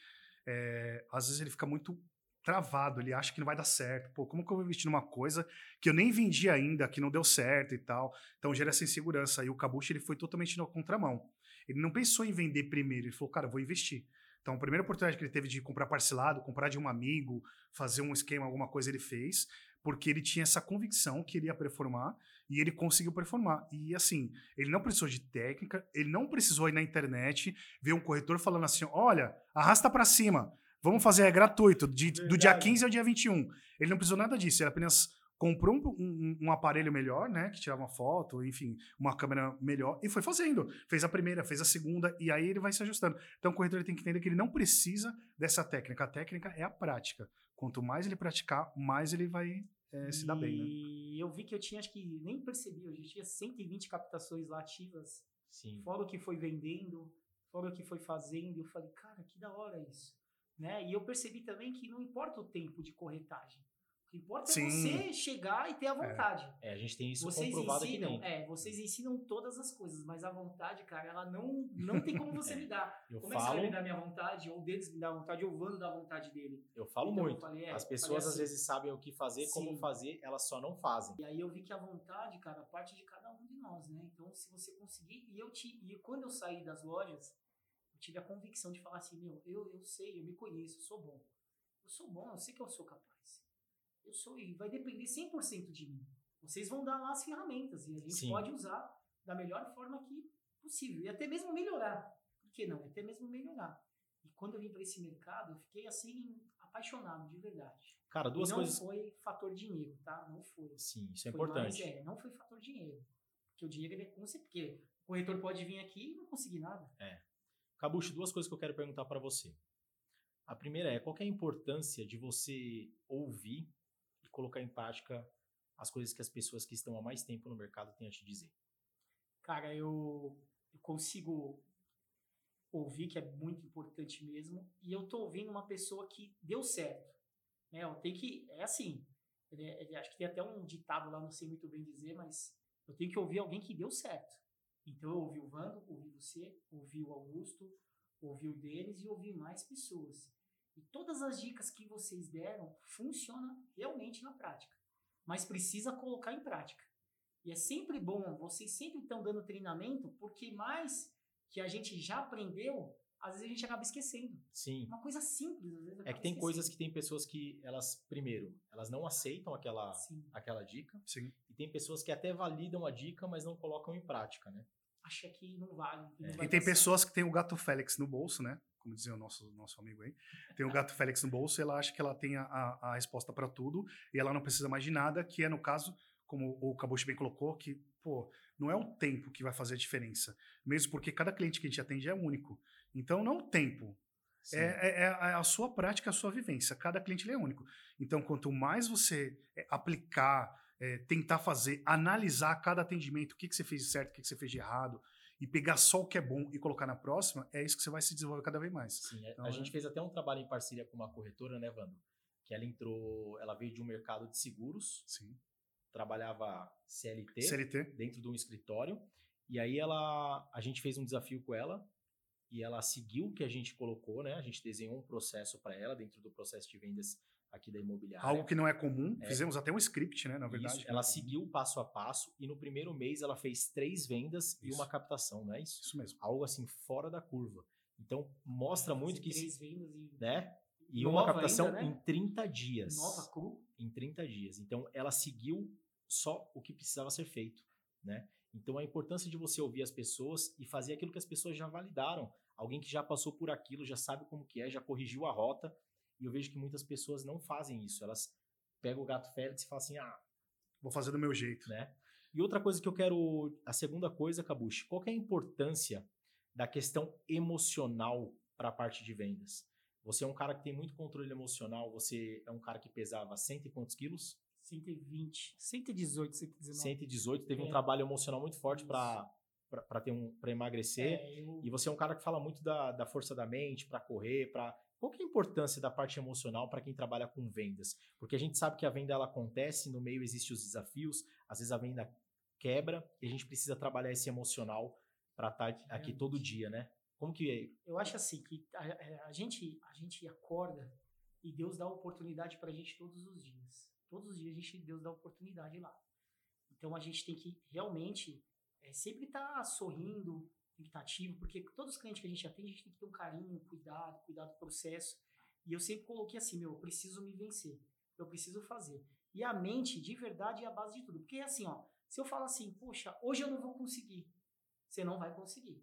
é, às vezes ele fica muito travado, ele acha que não vai dar certo. Pô, como que eu vou investir numa coisa que eu nem vendi ainda, que não deu certo e tal? Então gera essa insegurança. E o Kabushi, ele foi totalmente na contramão. Ele não pensou em vender primeiro, ele falou, cara, vou investir. Então, a primeira oportunidade que ele teve de comprar parcelado, comprar de um amigo, fazer um esquema, alguma coisa, ele fez, porque ele tinha essa convicção que ele ia performar e ele conseguiu performar. E assim, ele não precisou de técnica, ele não precisou ir na internet ver um corretor falando assim: olha, arrasta para cima, vamos fazer, é gratuito, de- do dia Verdade. 15 ao dia 21. Ele não precisou nada disso, ele apenas comprou um, um- um aparelho melhor, né, que tirava uma foto, enfim, uma câmera melhor, e foi fazendo. Fez a primeira, fez a segunda, e aí ele vai se ajustando. Então o corretor ele tem que entender que ele não precisa dessa técnica. A técnica é a prática. Quanto mais ele praticar, mais ele vai eh, se dar bem, né? E eu vi que eu tinha, acho que nem percebi, eu já tinha 120 captações lá ativas Sim. fora o que foi vendendo, fora o que foi fazendo. Eu falei, cara, que da hora isso. Né? E eu percebi também que não importa o tempo de corretagem. O que importa Sim. é você chegar e ter a vontade. É, a gente tem isso vocês comprovado aqui ensinam, dentro. é, vocês ensinam todas as coisas, mas a vontade, cara, ela não, não tem como você [LAUGHS] me dar. Eu Como é que você vai falo, me dar minha vontade, ou deles me dar vontade, ou o Vando dá vontade dele. eu falo Então, eu muito. falei, é, As eu pessoas falei às assim, vezes sabem o que fazer, como Sim. fazer, elas só não fazem. E aí eu vi que a vontade, cara, parte de cada um de nós, né? Então, se você conseguir. E eu ti, e quando eu saí das lojas, eu tive a convicção de falar assim, meu, eu, eu sei, eu me conheço, eu sou bom. Eu sou bom, eu sei que eu sou capaz. Eu sou, e vai depender 100% de mim. Vocês vão dar lá as ferramentas e a gente Sim. pode usar da melhor forma que possível. E até mesmo melhorar. Por que não? Até mesmo melhorar. E quando eu vim para esse mercado, eu fiquei assim, apaixonado, de verdade. Cara, duas e não coisas. foi fator dinheiro, tá? Não foi. Sim, isso é Foi importante. mais, é, não foi fator dinheiro. Porque o dinheiro ele é. Porque o corretor pode vir aqui e não conseguir nada. Cabucho, duas coisas que eu quero perguntar para você. A primeira é qual é a importância de você ouvir e colocar em prática as coisas que as pessoas que estão há mais tempo no mercado têm a te dizer. Cara, eu, eu consigo ouvir que é muito importante mesmo. E eu tô ouvindo uma pessoa que deu certo. Né? Eu tenho que. É assim. ele- acho que tem até um ditado lá, não sei muito bem dizer, mas eu tenho que ouvir alguém que deu certo. Então eu ouvi o Vando, ouvi você, ouvi o Augusto, ouvi o Denis e ouvi mais pessoas. E todas as dicas que vocês deram funcionam realmente na prática. Mas precisa colocar em prática. E é sempre bom, vocês sempre estão dando treinamento, porque mais que a gente já aprendeu, às vezes a gente acaba esquecendo. Sim. Uma coisa simples, às vezes. É que tem coisas que tem pessoas que elas, primeiro, elas não aceitam aquela, aquela dica. Sim. E tem pessoas que até validam a dica, mas não colocam em prática, né? Acha que não vale. Que não é. vai e tem pessoas que têm o gato Félix no bolso, né? Como dizia o nosso, nosso amigo aí. Tem o [LAUGHS] gato Félix no bolso e ela acha que ela tem a, a resposta para tudo e ela não precisa mais de nada, que é no caso, como o Cabucho bem colocou, que, pô, não é o tempo que vai fazer a diferença. Mesmo porque cada cliente que a gente atende é único. Então, não o tempo. É, é, é, a sua prática, a sua vivência. Cada cliente é único. Então, quanto mais você é, aplicar, é, tentar fazer, analisar cada atendimento, o que, que você fez de certo, o que, que você fez de errado, e pegar só o que é bom e colocar na próxima, é isso que você vai se desenvolver cada vez mais. Sim, então, a gente fez até um trabalho em parceria com uma corretora, né, Vando? Que ela entrou, ela veio de um mercado de seguros. Sim. Trabalhava CLT, CLT dentro de um escritório. E aí ela, a gente fez um desafio com ela e ela seguiu o que a gente colocou, né? A gente desenhou um processo para ela dentro do processo de vendas aqui da imobiliária. Algo que não é comum. É. Fizemos até um script, né? Na verdade. Isso, ela seguiu passo a passo e no primeiro mês ela fez três vendas isso. e uma captação, não é isso? Isso mesmo. Algo assim fora da curva. Então mostra muito que três vendas e né? E uma captação ainda, né? em 30 dias. Nova cru. Em 30 dias. Então ela seguiu só o que precisava ser feito, né? Então a importância de você ouvir as pessoas e fazer aquilo que as pessoas já validaram. Alguém que já passou por aquilo, já sabe como que é, já corrigiu a rota. E eu vejo que muitas pessoas não fazem isso. Elas pegam o gato Félix e falam assim: "Ah, vou fazer do meu jeito", né? E outra coisa que eu quero, a segunda coisa, Cabuche, qual é a importância da questão emocional para a parte de vendas? Você é um cara que tem muito controle emocional, você é um cara que pesava cento e quantos quilos? 120, 118, 119. 118, teve é. um trabalho emocional muito forte para para ter um para emagrecer. É, eu... E você é um cara que fala muito da, da força da mente para correr, para qual que é a importância da parte emocional para quem trabalha com vendas? Porque a gente sabe que a venda ela acontece, no meio existem os desafios, às vezes a venda quebra e a gente precisa trabalhar esse emocional para estar tá aqui todo dia, né? Como que é? Eu acho assim que a, a, gente a gente acorda e Deus dá oportunidade para a gente todos os dias. Todos os dias a gente Deus dá oportunidade lá. Então a gente tem que realmente é, sempre estar tá sorrindo, tem porque todos os clientes que a gente atende, a gente tem que ter um carinho, cuidado, cuidado do processo. E eu sempre coloquei assim, meu, eu preciso me vencer, eu preciso fazer. E a mente, de verdade, é a base de tudo. Porque assim, ó, se eu falo assim, poxa, hoje eu não vou conseguir, você não vai conseguir.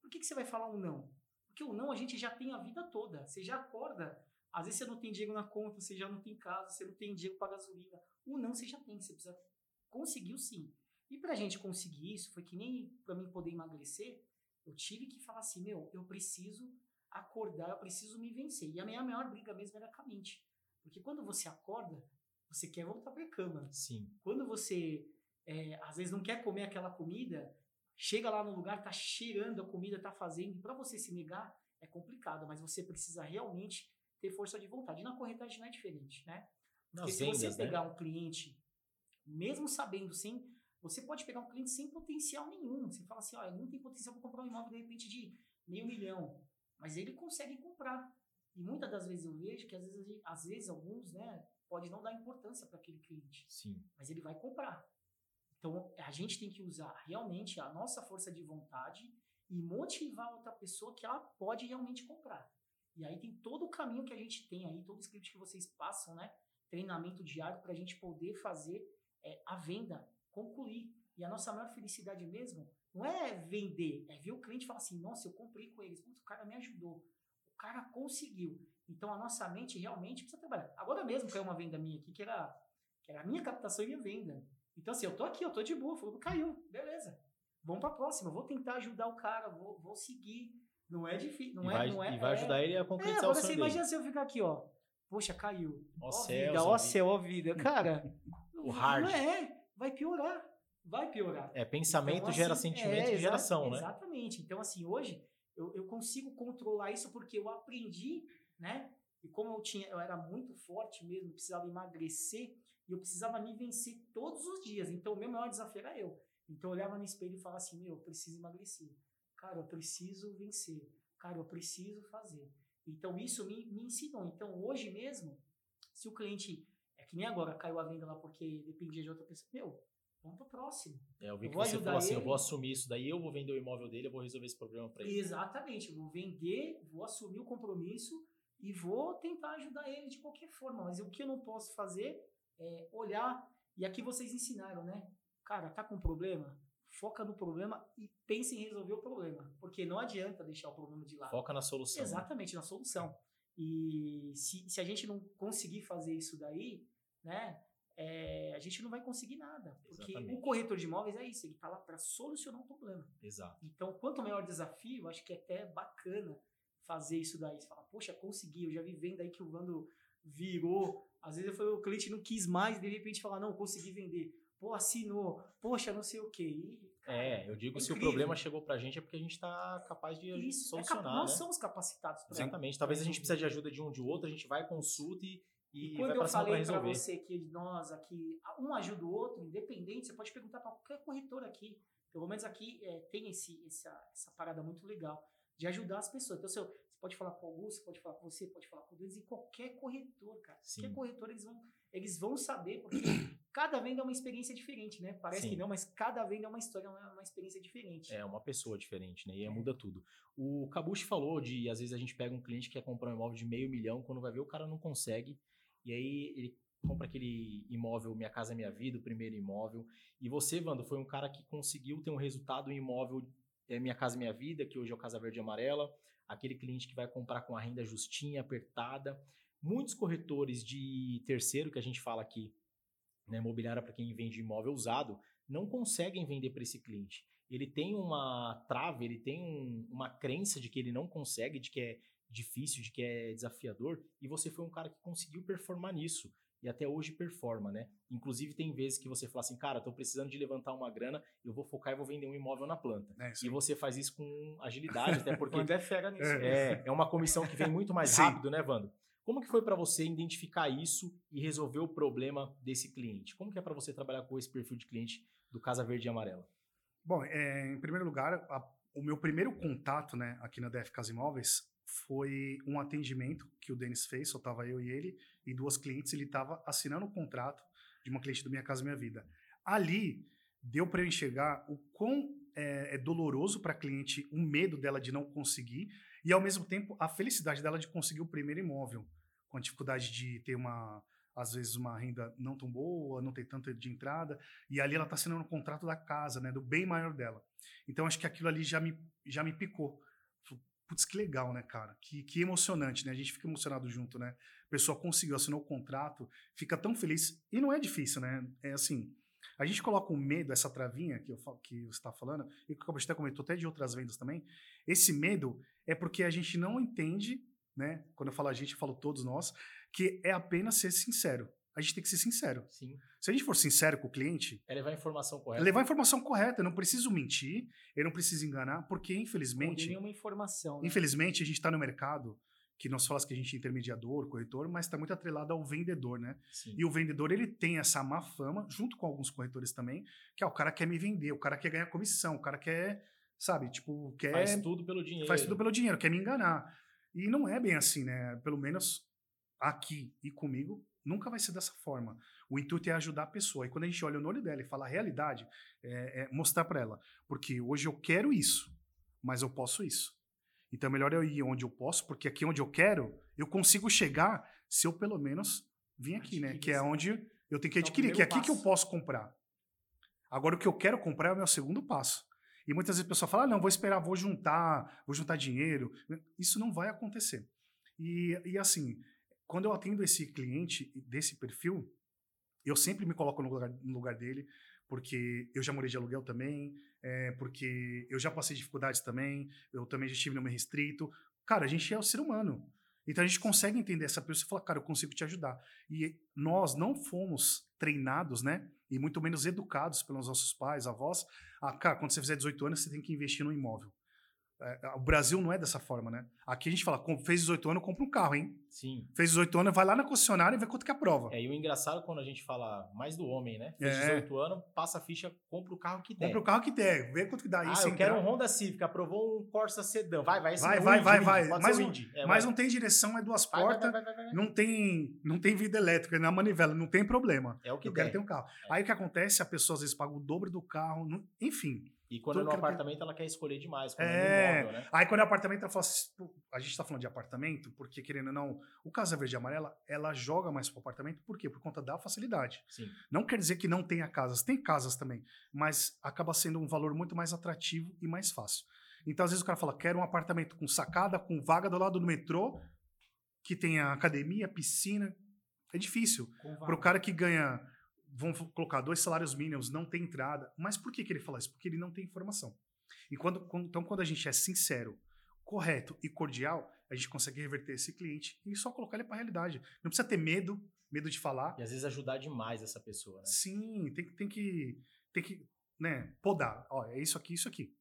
Por que, que você vai falar um não? Porque o não a gente já tem a vida toda. Você já acorda. Às vezes você não tem dinheiro na conta, você já não tem casa, você não tem dinheiro para gasolina. O não você já tem, você precisa conseguir sim. E pra gente conseguir isso, foi que nem para mim poder emagrecer, eu tive que falar assim, meu, eu preciso acordar, eu preciso me vencer. E a minha maior briga mesmo era com a mente. Porque quando você acorda, você quer voltar pra cama. Sim. Quando você, é, às vezes, não quer comer aquela comida, chega lá no lugar, tá cheirando a comida, tá fazendo, e pra você se negar, é complicado, mas você precisa realmente ter força de vontade. E na corretagem não é diferente, né? Porque Nas se vendas, você pegar né? um cliente, mesmo sabendo, sem você pode pegar um cliente sem potencial nenhum. Você fala assim, ó, ele não tem potencial para comprar um imóvel de repente de meio milhão, mas ele consegue comprar. E muitas das vezes eu vejo que às vezes, às vezes alguns, né, pode não dar importância para aquele cliente. Sim. Mas ele vai comprar. Então a gente tem que usar realmente a nossa força de vontade e motivar outra pessoa que ela pode realmente comprar. E aí tem todo o caminho que a gente tem aí, todo o script que vocês passam, né? Treinamento diário para a gente poder fazer é, a venda concluir. E a nossa maior felicidade mesmo não é vender, é ver o cliente falar assim: nossa, eu comprei com eles, o cara me ajudou, o cara conseguiu. Então a nossa mente realmente precisa trabalhar. Agora mesmo caiu uma venda minha aqui que era, que era a minha captação e minha venda. Então, assim, eu tô aqui, eu tô de boa, falou, caiu, beleza. Vamos pra próxima, vou tentar ajudar o cara, vou, vou seguir. Não é difícil, não e é, vai, não é. E vai é, ajudar ele a é, concretizar agora o sonho você dele. imagina se eu ficar aqui, ó. Poxa, caiu. Ó Ó, céus, vida, céu, ó vida. Cara, [LAUGHS] O hard. Não é, vai piorar. Vai piorar. É, pensamento Então, gera assim, sentimento é, e geração, né? Exatamente. Então, assim, hoje eu, eu consigo controlar isso porque eu aprendi, né? E como eu tinha, eu era muito forte mesmo, precisava emagrecer e eu precisava me vencer todos os dias. Então, o meu maior desafio era eu. Então eu olhava no espelho e falava assim, meu, eu preciso emagrecer. Cara, eu preciso vencer. Cara, eu preciso fazer. Então isso me, me ensinou. Então hoje mesmo, se o cliente, é que nem agora caiu a venda lá porque dependia de outra pessoa, meu, vamos pro próximo. É, eu vi Eu que você falou assim, eu ele. vou assumir isso daí, eu vou vender o imóvel dele, eu vou resolver esse problema para ele. Exatamente, eu vou vender, vou assumir o compromisso e vou tentar ajudar ele de qualquer forma. Mas o que eu não posso fazer é olhar, e aqui vocês ensinaram, né? Cara, tá com problema? Foca no problema e pense em resolver o problema. Porque não adianta deixar o problema de lado. Foca na solução. né? Exatamente, na solução. E se, se a gente não conseguir fazer isso daí, né? é, a gente não vai conseguir nada. Porque Exatamente. o corretor de imóveis é isso, ele tá lá para solucionar um problema. Exato. Então, quanto maior o desafio, acho que é até bacana fazer isso daí. Você fala, poxa, consegui, eu já vi venda aí que o Vando virou. Às vezes eu falei, o cliente não quis mais, de repente fala, não, consegui vender. Pô, assinou, poxa, não sei o quê. E, cara, É, eu digo, é se o problema chegou pra gente é porque a gente tá capaz de isso, é solucionar, nós né? somos capacitados Exatamente. Talvez a gente precise de ajuda de um de outro, a gente vai, consulta e, e, E quando eu falei para você que nós aqui, um ajuda o outro, independente, você pode perguntar para qualquer corretor aqui. Pelo menos aqui é, tem esse, essa, essa parada muito legal de ajudar as pessoas. Então, seu, você pode falar com o Augusto, pode falar com você, pode falar com o Denis, e qualquer corretor, cara. Sim. Qualquer corretor, eles vão, eles vão saber, porque cada venda é uma experiência diferente, né? Parece Sim. que não, mas cada venda é uma história, uma, uma experiência diferente. É uma pessoa diferente, né? E É. muda tudo. O Kabushi falou de, às vezes, a gente pega um cliente que quer comprar um imóvel de meio milhão, quando vai ver, o cara não consegue. E aí ele compra aquele imóvel Minha Casa Minha Vida, o primeiro imóvel. E você, Wando, foi um cara que conseguiu ter um resultado em imóvel é, Minha Casa Minha Vida, que hoje é o Casa Verde Amarela. Aquele cliente que vai comprar com a renda justinha, apertada. Muitos corretores de terceiro, que a gente fala aqui, né, imobiliária para quem vende imóvel usado, não conseguem vender para esse cliente. Ele tem uma trava, ele tem um- uma crença de que ele não consegue, de que é difícil, de que é desafiador, e você foi um cara que conseguiu performar nisso. E até hoje performa, né? Inclusive, tem vezes que você fala assim, cara, tô precisando de levantar uma grana, eu vou focar e vou vender um imóvel na planta. É, E você faz isso com agilidade, até porque [LAUGHS] Quando é fera nisso. é, é uma comissão que vem muito mais Sim. rápido, né, Vando? Como que foi para você identificar isso e resolver o problema desse cliente? Como que é para você trabalhar com esse perfil de cliente do Casa Verde e Amarela? Bom, é, em primeiro lugar, a- o meu primeiro contato né, aqui na DF Casa Imóveis foi um atendimento que o Denis fez, só estava eu e ele, e duas clientes, ele estava assinando um contrato de uma cliente do Minha Casa Minha Vida. Ali, deu para eu enxergar o quão é, é doloroso para a cliente o medo dela de não conseguir e, ao mesmo tempo, a felicidade dela de conseguir o primeiro imóvel, com a dificuldade de ter uma, às vezes, uma renda não tão boa, não ter tanta de entrada, e ali ela está assinando um contrato da casa, né, do bem maior dela. Então, acho que aquilo ali já me, já me picou. Putz, que legal, né, cara? Que, que emocionante, né? A gente fica emocionado junto, né? A pessoa conseguiu, assinou o contrato, fica tão feliz. E não é difícil, né? É assim, a gente coloca o medo, essa travinha que, eu, que você está falando, e que o até comentou até de outras vendas também. Esse medo é porque a gente não entende, né? Quando eu falo a gente, eu falo todos nós, que é apenas ser sincero. A gente tem que ser sincero. Sim. Se a gente for sincero com o cliente, É levar a informação correta. levar a informação correta, eu não preciso mentir, eu não preciso enganar, porque Não infelizmente, tem nenhuma informação. Né? infelizmente a gente está no mercado que nós falamos que a gente é intermediador, corretor, mas está muito atrelado ao vendedor, né? Sim. E o vendedor ele tem essa má fama, junto com alguns corretores também, que é o cara quer me vender, o cara quer ganhar comissão, o cara quer, sabe, tipo, quer Faz tudo pelo dinheiro. faz tudo pelo dinheiro, quer me enganar. E não é bem assim, né? Pelo menos aqui e comigo, nunca vai ser dessa forma. O intuito é ajudar a pessoa. E quando a gente olha no olho dela e fala a realidade, é, é mostrar para ela. Porque hoje eu quero isso, mas eu posso isso. Então é melhor eu ir onde eu posso, porque aqui onde eu quero, eu consigo chegar se eu pelo menos vim aqui, né? Que é onde eu tenho que É adquirir, que é aqui que eu posso comprar. Agora o que eu quero comprar é o meu segundo passo. E muitas vezes a pessoa fala, ah, não, vou esperar, vou juntar, vou juntar dinheiro. Isso não vai acontecer. E, e assim, quando eu atendo esse cliente desse perfil, eu sempre me coloco no lugar, no lugar dele, porque eu já morei de aluguel também, é, porque eu já passei dificuldades também, eu também já estive no meio restrito. Cara, a gente é o ser humano. Então a gente consegue entender essa pessoa e falar, cara, eu consigo te ajudar. E nós não fomos treinados, né? E muito menos educados pelos nossos pais, avós. Ah, cara, quando você fizer 18 anos, você tem que investir no imóvel. É, o Brasil não é dessa forma, né? Aqui a gente fala, fez 18 anos, compra um carro, hein? Sim. Fez 18 anos, vai lá na concessionária e vê quanto que é a prova. É, e o engraçado é quando a gente fala mais do homem, né? Fez É. 18 anos, passa a ficha, compra o carro que der. Compra o carro que der, vê quanto que dá ah, isso. eu quero um Honda Civic, aprovou um Corsa Sedan. Vai, vai, Vai, vai, vai, vai. Pode Mas um-. É, Mas vai. não tem direção, é duas Vai, vai, portas, vai, vai, vai, vai. não tem, não tem vida elétrica na manivela, não tem problema. É o que eu der. quero ter um carro. É. Aí o que acontece? A pessoa às vezes paga o dobro do carro, enfim. E quando Tudo é no quer- apartamento, ela quer escolher demais. Quando É. é, imóvel, né? Aí quando é apartamento, ela fala assim, a gente tá falando de apartamento, porque querendo ou não, o Casa Verde e Amarela, ela joga mais pro apartamento, por quê? Por conta da facilidade. Sim. Não quer dizer que não tenha casas, tem casas também, mas acaba sendo um valor muito mais atrativo e mais fácil. Então, às vezes o cara fala, quero um apartamento com sacada, com vaga do lado do metrô, que tenha academia, piscina. É difícil. Para o cara que ganha, vamos colocar dois salários mínimos, não tem entrada. Mas por que, que ele fala isso? Porque ele não tem informação. E quando, então, quando a gente é sincero, correto e cordial, a gente consegue reverter esse cliente e só colocar ele para a realidade. Não precisa ter medo, medo de falar. E às vezes ajudar demais essa pessoa, né? Sim, tem, que- tem que, tem que, né, podar. Ó, é isso aqui, isso aqui.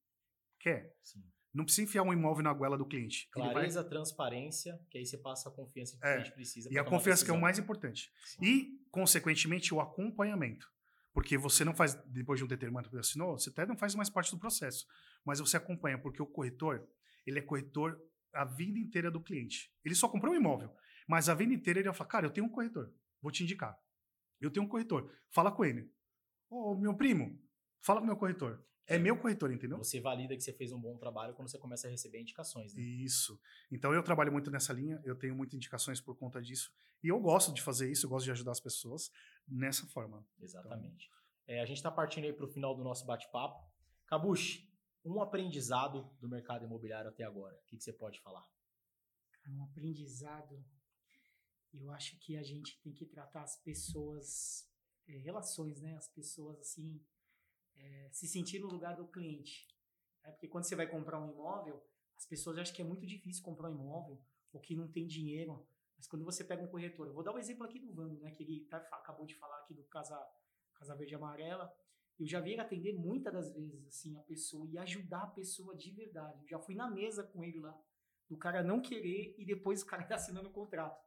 Quer? Sim. Não precisa enfiar um imóvel na goela do cliente. Ele vai- Clareza, transparência, que aí você passa a confiança que É, o cliente precisa. e a confiança que é o mais importante. Sim. E, consequentemente, o acompanhamento. Porque você não faz, depois de um determinado que você assinou, você até não faz mais parte do processo. Mas você acompanha, porque o corretor, ele é corretor a vida inteira do cliente. Ele só comprou um imóvel, mas a vida inteira ele vai falar, cara, eu tenho um corretor, vou te indicar. Eu tenho um corretor, fala com ele. Ô, meu primo, fala com o meu corretor. É É. meu corretor, entendeu? Você valida que você fez um bom trabalho quando você começa a receber indicações, né? Isso. Então eu trabalho muito nessa linha, eu tenho muitas indicações por conta disso. E eu gosto de fazer isso, eu gosto de ajudar as pessoas nessa forma. Exatamente. É, a gente está partindo aí para o final do nosso bate-papo. Cabuche, um aprendizado do mercado imobiliário até agora. O que, que você pode falar? um aprendizado. Eu acho que a gente tem que tratar as pessoas, eh, relações, né? As pessoas assim, eh, se sentir no lugar do cliente. né? Porque quando você vai comprar um imóvel, as pessoas acham que é muito difícil comprar um imóvel ou que não tem dinheiro. Mas quando você pega um corretor, eu vou dar um exemplo aqui do Vando, né? Que ele tá- acabou de falar aqui do Casa, Casa Verde e Amarela. Eu já vi ele atender muitas das vezes, assim, a pessoa e ajudar a pessoa de verdade. Eu já fui na mesa com ele lá do cara não querer e depois o cara [LAUGHS] tá assinando o contrato.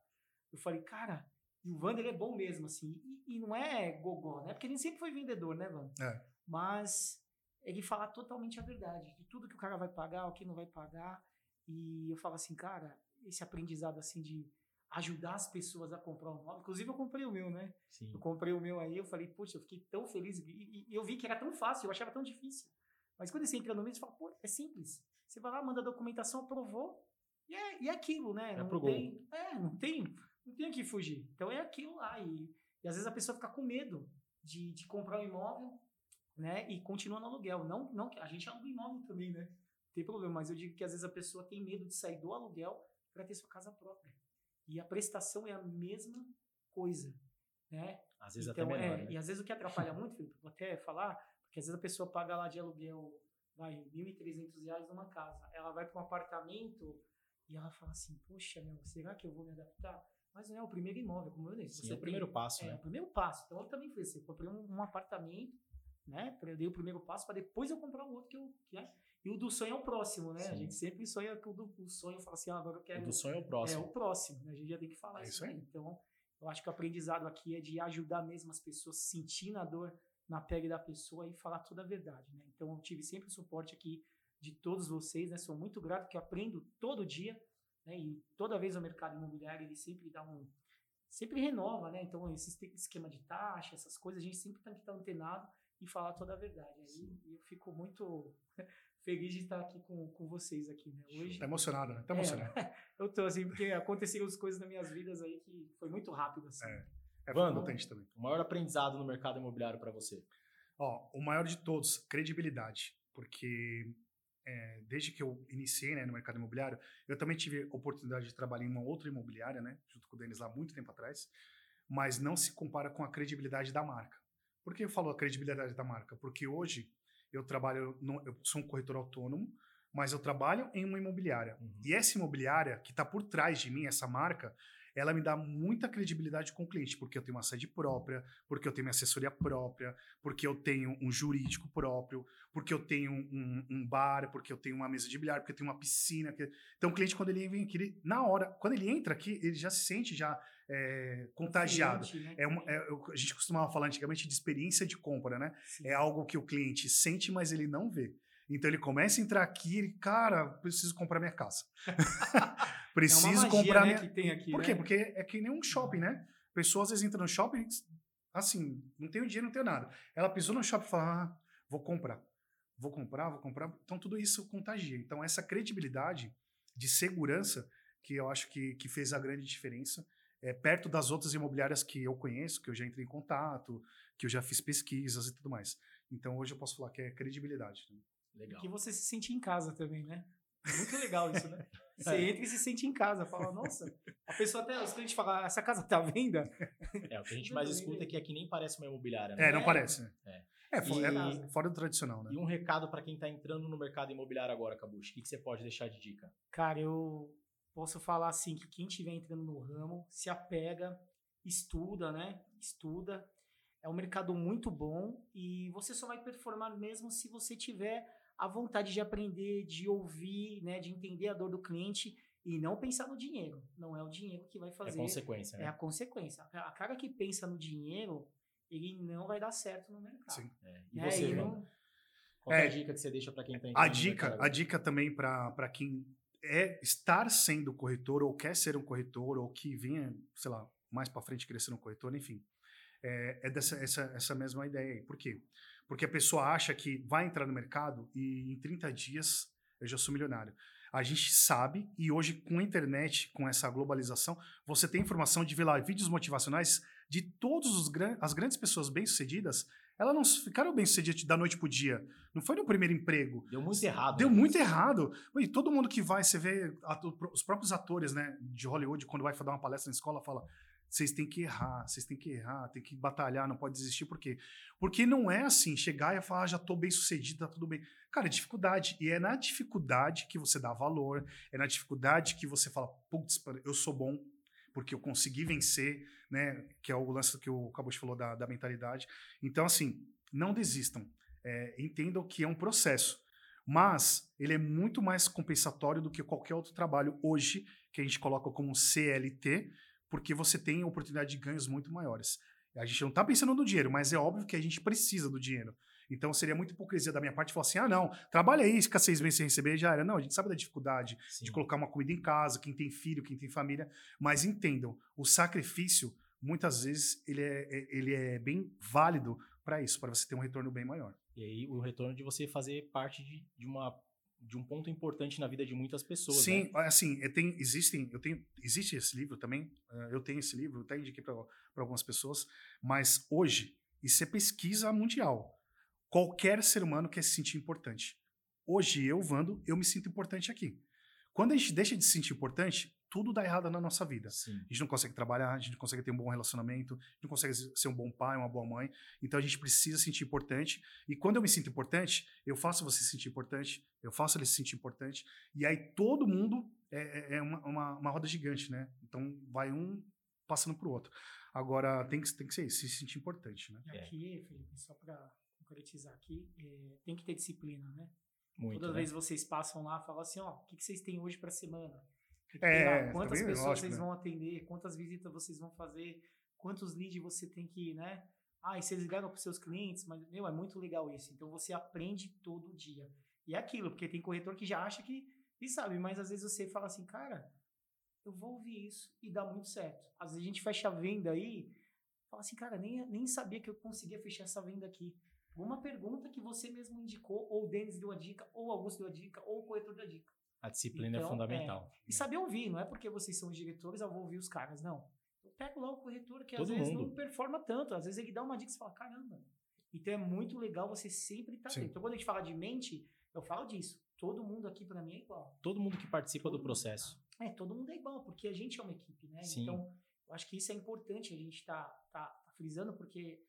Eu falei, cara, e o Wander é bom mesmo, assim. E, e não é gogó, né? Porque ele sempre foi vendedor, né, Wander? É. Mas ele fala totalmente a verdade. De tudo que o cara vai pagar, o que não vai pagar. E eu falo assim, cara, esse aprendizado, assim, de ajudar as pessoas a comprar um imóvel. Inclusive, eu comprei o meu, né? Sim. Eu comprei o meu aí, eu falei, poxa, eu fiquei tão feliz. E, e eu vi que era tão fácil, eu achava tão difícil. Mas quando você entra no meio, você fala, pô, é simples. Você vai lá, manda a documentação, aprovou, e é, e é aquilo, né? É não pro gol. tem, É, não tem, não tem o que fugir. Então é aquilo lá. E, e às vezes a pessoa fica com medo de, de comprar um imóvel, né? E continua no aluguel. Não, não, a gente aluga imóvel também, né? Não tem problema, mas eu digo que às vezes a pessoa tem medo de sair do aluguel para ter sua casa própria. E a prestação é a mesma coisa, né? Às vezes Então, até menor, é, né? E às vezes o que atrapalha muito, Felipe, vou até falar, porque às vezes a pessoa paga lá de aluguel, vai, 1.300 reais numa casa. Ela vai para um apartamento e ela fala assim, poxa, meu, será que eu vou me adaptar? Mas não é o primeiro imóvel, como eu disse. Sim, é o primeiro passo, É, né? o primeiro passo. Então eu também fiz assim, comprei um, um apartamento, né? Eu dei o primeiro passo para depois eu comprar o outro que eu que é. E o do sonho é o próximo, né? A Sim. gente sempre sonha com o do o sonho, fala assim, ah, agora eu O quero do sonho é o é próximo. o próximo, né? A gente já tem que falar É isso aí. aí. Então, eu acho que o aprendizado aqui é de ajudar mesmo as pessoas sentindo a dor na pele da pessoa e falar toda a verdade, né? Então, eu tive sempre o suporte aqui de todos vocês, né? Sou muito grato que aprendo todo dia, né? E toda vez o mercado imobiliário, ele sempre dá um... Sempre renova, né? Então, esse esque- esquema de taxa, essas coisas, a gente sempre tem que estar antenado e falar toda a verdade. Aí eu fico muito [LAUGHS] feliz de estar aqui com, com vocês aqui, né? Hoje, Tá emocionado, né? Tá É, emocionado. [LAUGHS] eu tô assim, porque aconteceram as coisas nas minhas vidas aí que foi muito rápido, assim. É. É Vando. também. O maior aprendizado no mercado imobiliário para você. Ó, o maior de todos, credibilidade. Porque é, desde que eu iniciei né, no mercado imobiliário, eu também tive oportunidade de trabalhar em uma outra imobiliária, né? Junto com o Denis lá muito tempo atrás. Mas não se compara com a credibilidade da marca. Por que eu falo a credibilidade da marca? Porque hoje eu trabalho, no, eu sou um corretor autônomo, mas eu trabalho em uma imobiliária. Uhum. E essa imobiliária que está por trás de mim, essa marca, ela me dá muita credibilidade com o cliente, porque eu tenho uma sede própria, porque eu tenho minha assessoria própria, porque eu tenho um jurídico próprio, porque eu tenho um, um bar, porque eu tenho uma mesa de bilhar, porque eu tenho uma piscina. Então, o cliente, quando ele vem aqui, ele, na hora, quando ele entra aqui, ele já se sente já é, contagiado. Né? É, uma, é, a gente costumava falar antigamente de experiência de compra, né? Sim. É algo que o cliente sente, mas ele não vê. Então ele começa a entrar aqui, ele, cara, preciso comprar minha casa. [LAUGHS] preciso é magia, comprar né, minha. Que tem aqui, Por quê? Né? Porque é que nem um shopping, né? Pessoas às vezes entram no shopping, assim, não tenho dinheiro, não tenho nada. Ela pisou no shopping e fala, ah, vou comprar. Vou comprar, vou comprar. Então tudo isso contagia. Então essa credibilidade de segurança que eu acho que, que fez a grande diferença é, perto das outras imobiliárias que eu conheço, que eu já entrei em contato, que eu já fiz pesquisas e tudo mais. Então hoje eu posso falar que é credibilidade. Né? Legal. Que você se sente em casa também, né? Muito legal isso, né? [LAUGHS] Você é. entra e se sente em casa, fala, nossa, a pessoa até, os clientes falam, essa casa tá à venda? É, o que a gente mais escuta é que aqui nem parece uma imobiliária, né? É, não é, parece. É. É, e, é fora do tradicional, né? E um recado para quem está entrando no mercado imobiliário agora, Cabucho, o que, que você pode deixar de dica? Cara, eu posso falar assim que quem estiver entrando no ramo se apega, estuda, né? Estuda. É um mercado muito bom e você só vai performar mesmo se você tiver a vontade de aprender, de ouvir, né, de entender a dor do cliente e não pensar no dinheiro. Não é o dinheiro que vai é fazer. É a consequência, né? É a consequência. A cara que pensa no dinheiro, ele não vai dar certo no mercado. Sim. É. E é, você, não... Qual é, a dica que você deixa para quem está A dica, a dica também para quem é estar sendo corretor ou quer ser um corretor ou que venha, sei lá, mais para frente ser um corretor, enfim. É, é dessa essa, essa mesma ideia aí. Por quê? Porque a pessoa acha que vai entrar no mercado e em 30 dias eu já sou milionário. A gente sabe, e hoje com a internet, com essa globalização, você tem informação de ver lá vídeos motivacionais de todas as grandes pessoas bem-sucedidas. Elas não ficaram bem-sucedidas da noite pro dia. Não foi no primeiro emprego. Deu muito errado. Deu né? muito errado. E todo mundo que vai, você vê os próprios atores né, de Hollywood, quando vai dar uma palestra na escola, fala: vocês têm que errar, vocês têm que errar, tem que batalhar, não pode desistir. Por quê? Porque não é assim, chegar e falar, ah, já estou bem sucedido, tá tudo bem. Cara, é dificuldade. E é na dificuldade que você dá valor, é na dificuldade que você fala, putz, eu sou bom, porque eu consegui vencer, né? Que é o lance que o Cabucho falou da, da mentalidade. Então, assim, não desistam. É, entendam que é um processo. Mas ele é muito mais compensatório do que qualquer outro trabalho hoje que a gente coloca como CLT, porque você tem oportunidade de ganhos muito maiores. A gente não está pensando no dinheiro, mas é óbvio que a gente precisa do dinheiro. Então seria muito hipocrisia da minha parte falar assim: ah, não, trabalha aí, fica seis meses sem receber, já era. Não, a gente sabe da dificuldade Sim. de colocar uma comida em casa, quem tem filho, quem tem família. Mas entendam, o sacrifício, muitas vezes, ele é, é ele é bem válido para isso, para você ter um retorno bem maior. E aí o retorno de você fazer parte de, de uma de um ponto importante na vida de muitas pessoas. Sim, né? assim, eu tenho, existem, eu tenho, existe esse livro também. Eh, eu tenho esse livro, até indiquei para algumas pessoas. Mas hoje isso é pesquisa mundial. Qualquer ser humano quer se sentir importante. Hoje eu, Vando, eu me sinto importante aqui. Quando a gente deixa de se sentir importante, tudo dá errado na nossa vida. Sim. A gente não consegue trabalhar, a gente não consegue ter um bom relacionamento, a gente não consegue ser um bom pai, uma boa mãe. Então a gente precisa se sentir importante. E quando eu me sinto importante, eu faço você se sentir importante, eu faço ele se sentir importante. E aí todo mundo é, é, é uma, uma, uma, roda gigante, né? Então vai um passando pro outro. Agora tem que, tem que ser isso, se sentir importante, né? E aqui, Felipe, só para concretizar aqui, é, tem que ter disciplina, né? Muito, Toda né? vez vocês passam lá, falam assim, ó, o que, que vocês têm hoje para semana? É, quantas pessoas lógico, vocês né? vão atender, quantas visitas vocês vão fazer, quantos leads você tem que, né? Ah, e vocês ligaram para os seus clientes, mas, meu, é muito legal isso. Então, você aprende todo dia. E é aquilo, porque tem corretor que já acha que, e sabe, mas às vezes você fala assim, cara, eu vou ouvir isso e dá muito certo. Às vezes a gente fecha a venda aí, fala assim, cara, nem, nem sabia que eu conseguia fechar essa venda aqui. Uma pergunta que você mesmo indicou, ou o Denis deu a dica, ou o Augusto deu a dica, ou o corretor deu a dica. A disciplina é então, é fundamental. É, e saber ouvir, não é porque vocês são os diretores, eu vou ouvir os caras, não. Eu pego lá o corretor que Todo às vezes mundo. não performa tanto, às vezes ele dá uma dica e você fala, caramba. Então é muito legal você sempre estar tá Então quando a gente fala de mente, eu falo disso. Todo mundo aqui para mim é igual. Todo mundo que participa todo do processo. É, todo mundo é igual, porque a gente é uma equipe, né? Sim. Então, eu acho que isso é importante a gente tá, tá, tá frisando, porque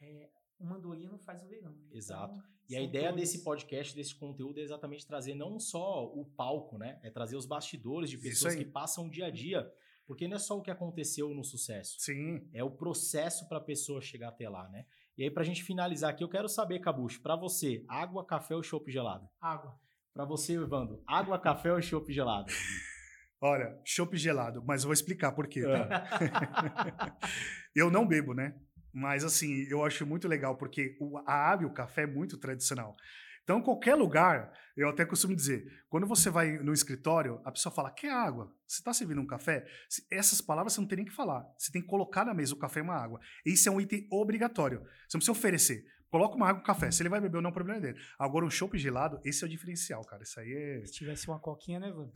é, uma andorinha não faz o verão. Né? Exato. Então, e a ideia todos... desse podcast, desse conteúdo, é exatamente trazer não só o palco, né? É trazer os bastidores de pessoas que passam o dia a dia Porque não é só o que aconteceu no sucesso. Sim. É o processo para a pessoa chegar até lá, né? E aí, pra gente finalizar aqui, eu quero saber, Cabucho, para você, água, café ou chopp gelado? Água. Para você, Evandro, água, café ou chopp gelado? [LAUGHS] Olha, chopp gelado, mas eu vou explicar por quê, É. tá? [LAUGHS] eu não bebo, né? Mas assim, eu acho muito legal porque a água e o café é muito tradicional. Então, qualquer lugar, eu até costumo dizer, quando você vai no escritório, a pessoa fala, quer água? Você está servindo um café? Essas palavras você não tem nem que falar. Você tem que colocar na mesa o café e uma água. Isso é um item obrigatório. Você não precisa oferecer. Coloca uma água e um café. Se ele vai beber ou não, o problema é dele. Agora, um chopp gelado, esse é o diferencial, cara. Isso aí é... Se tivesse uma coquinha, né, Vando?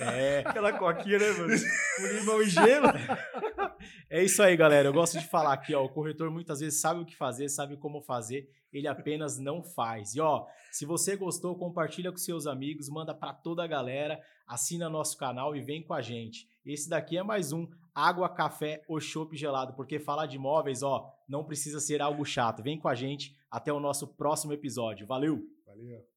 É, Aquela coquinha, né, mano? [LAUGHS] Com limão e gelo. é isso aí, galera. Eu gosto de falar aqui, ó. O corretor muitas vezes sabe o que fazer, sabe como fazer, ele apenas não faz. E ó, se você gostou, compartilha com seus amigos, manda para toda a galera, assina nosso canal e vem com a gente. Esse daqui é mais um água, café ou chopp gelado, porque falar de imóveis, ó, não precisa ser algo chato. Vem com a gente até o nosso próximo episódio. Valeu. Valeu.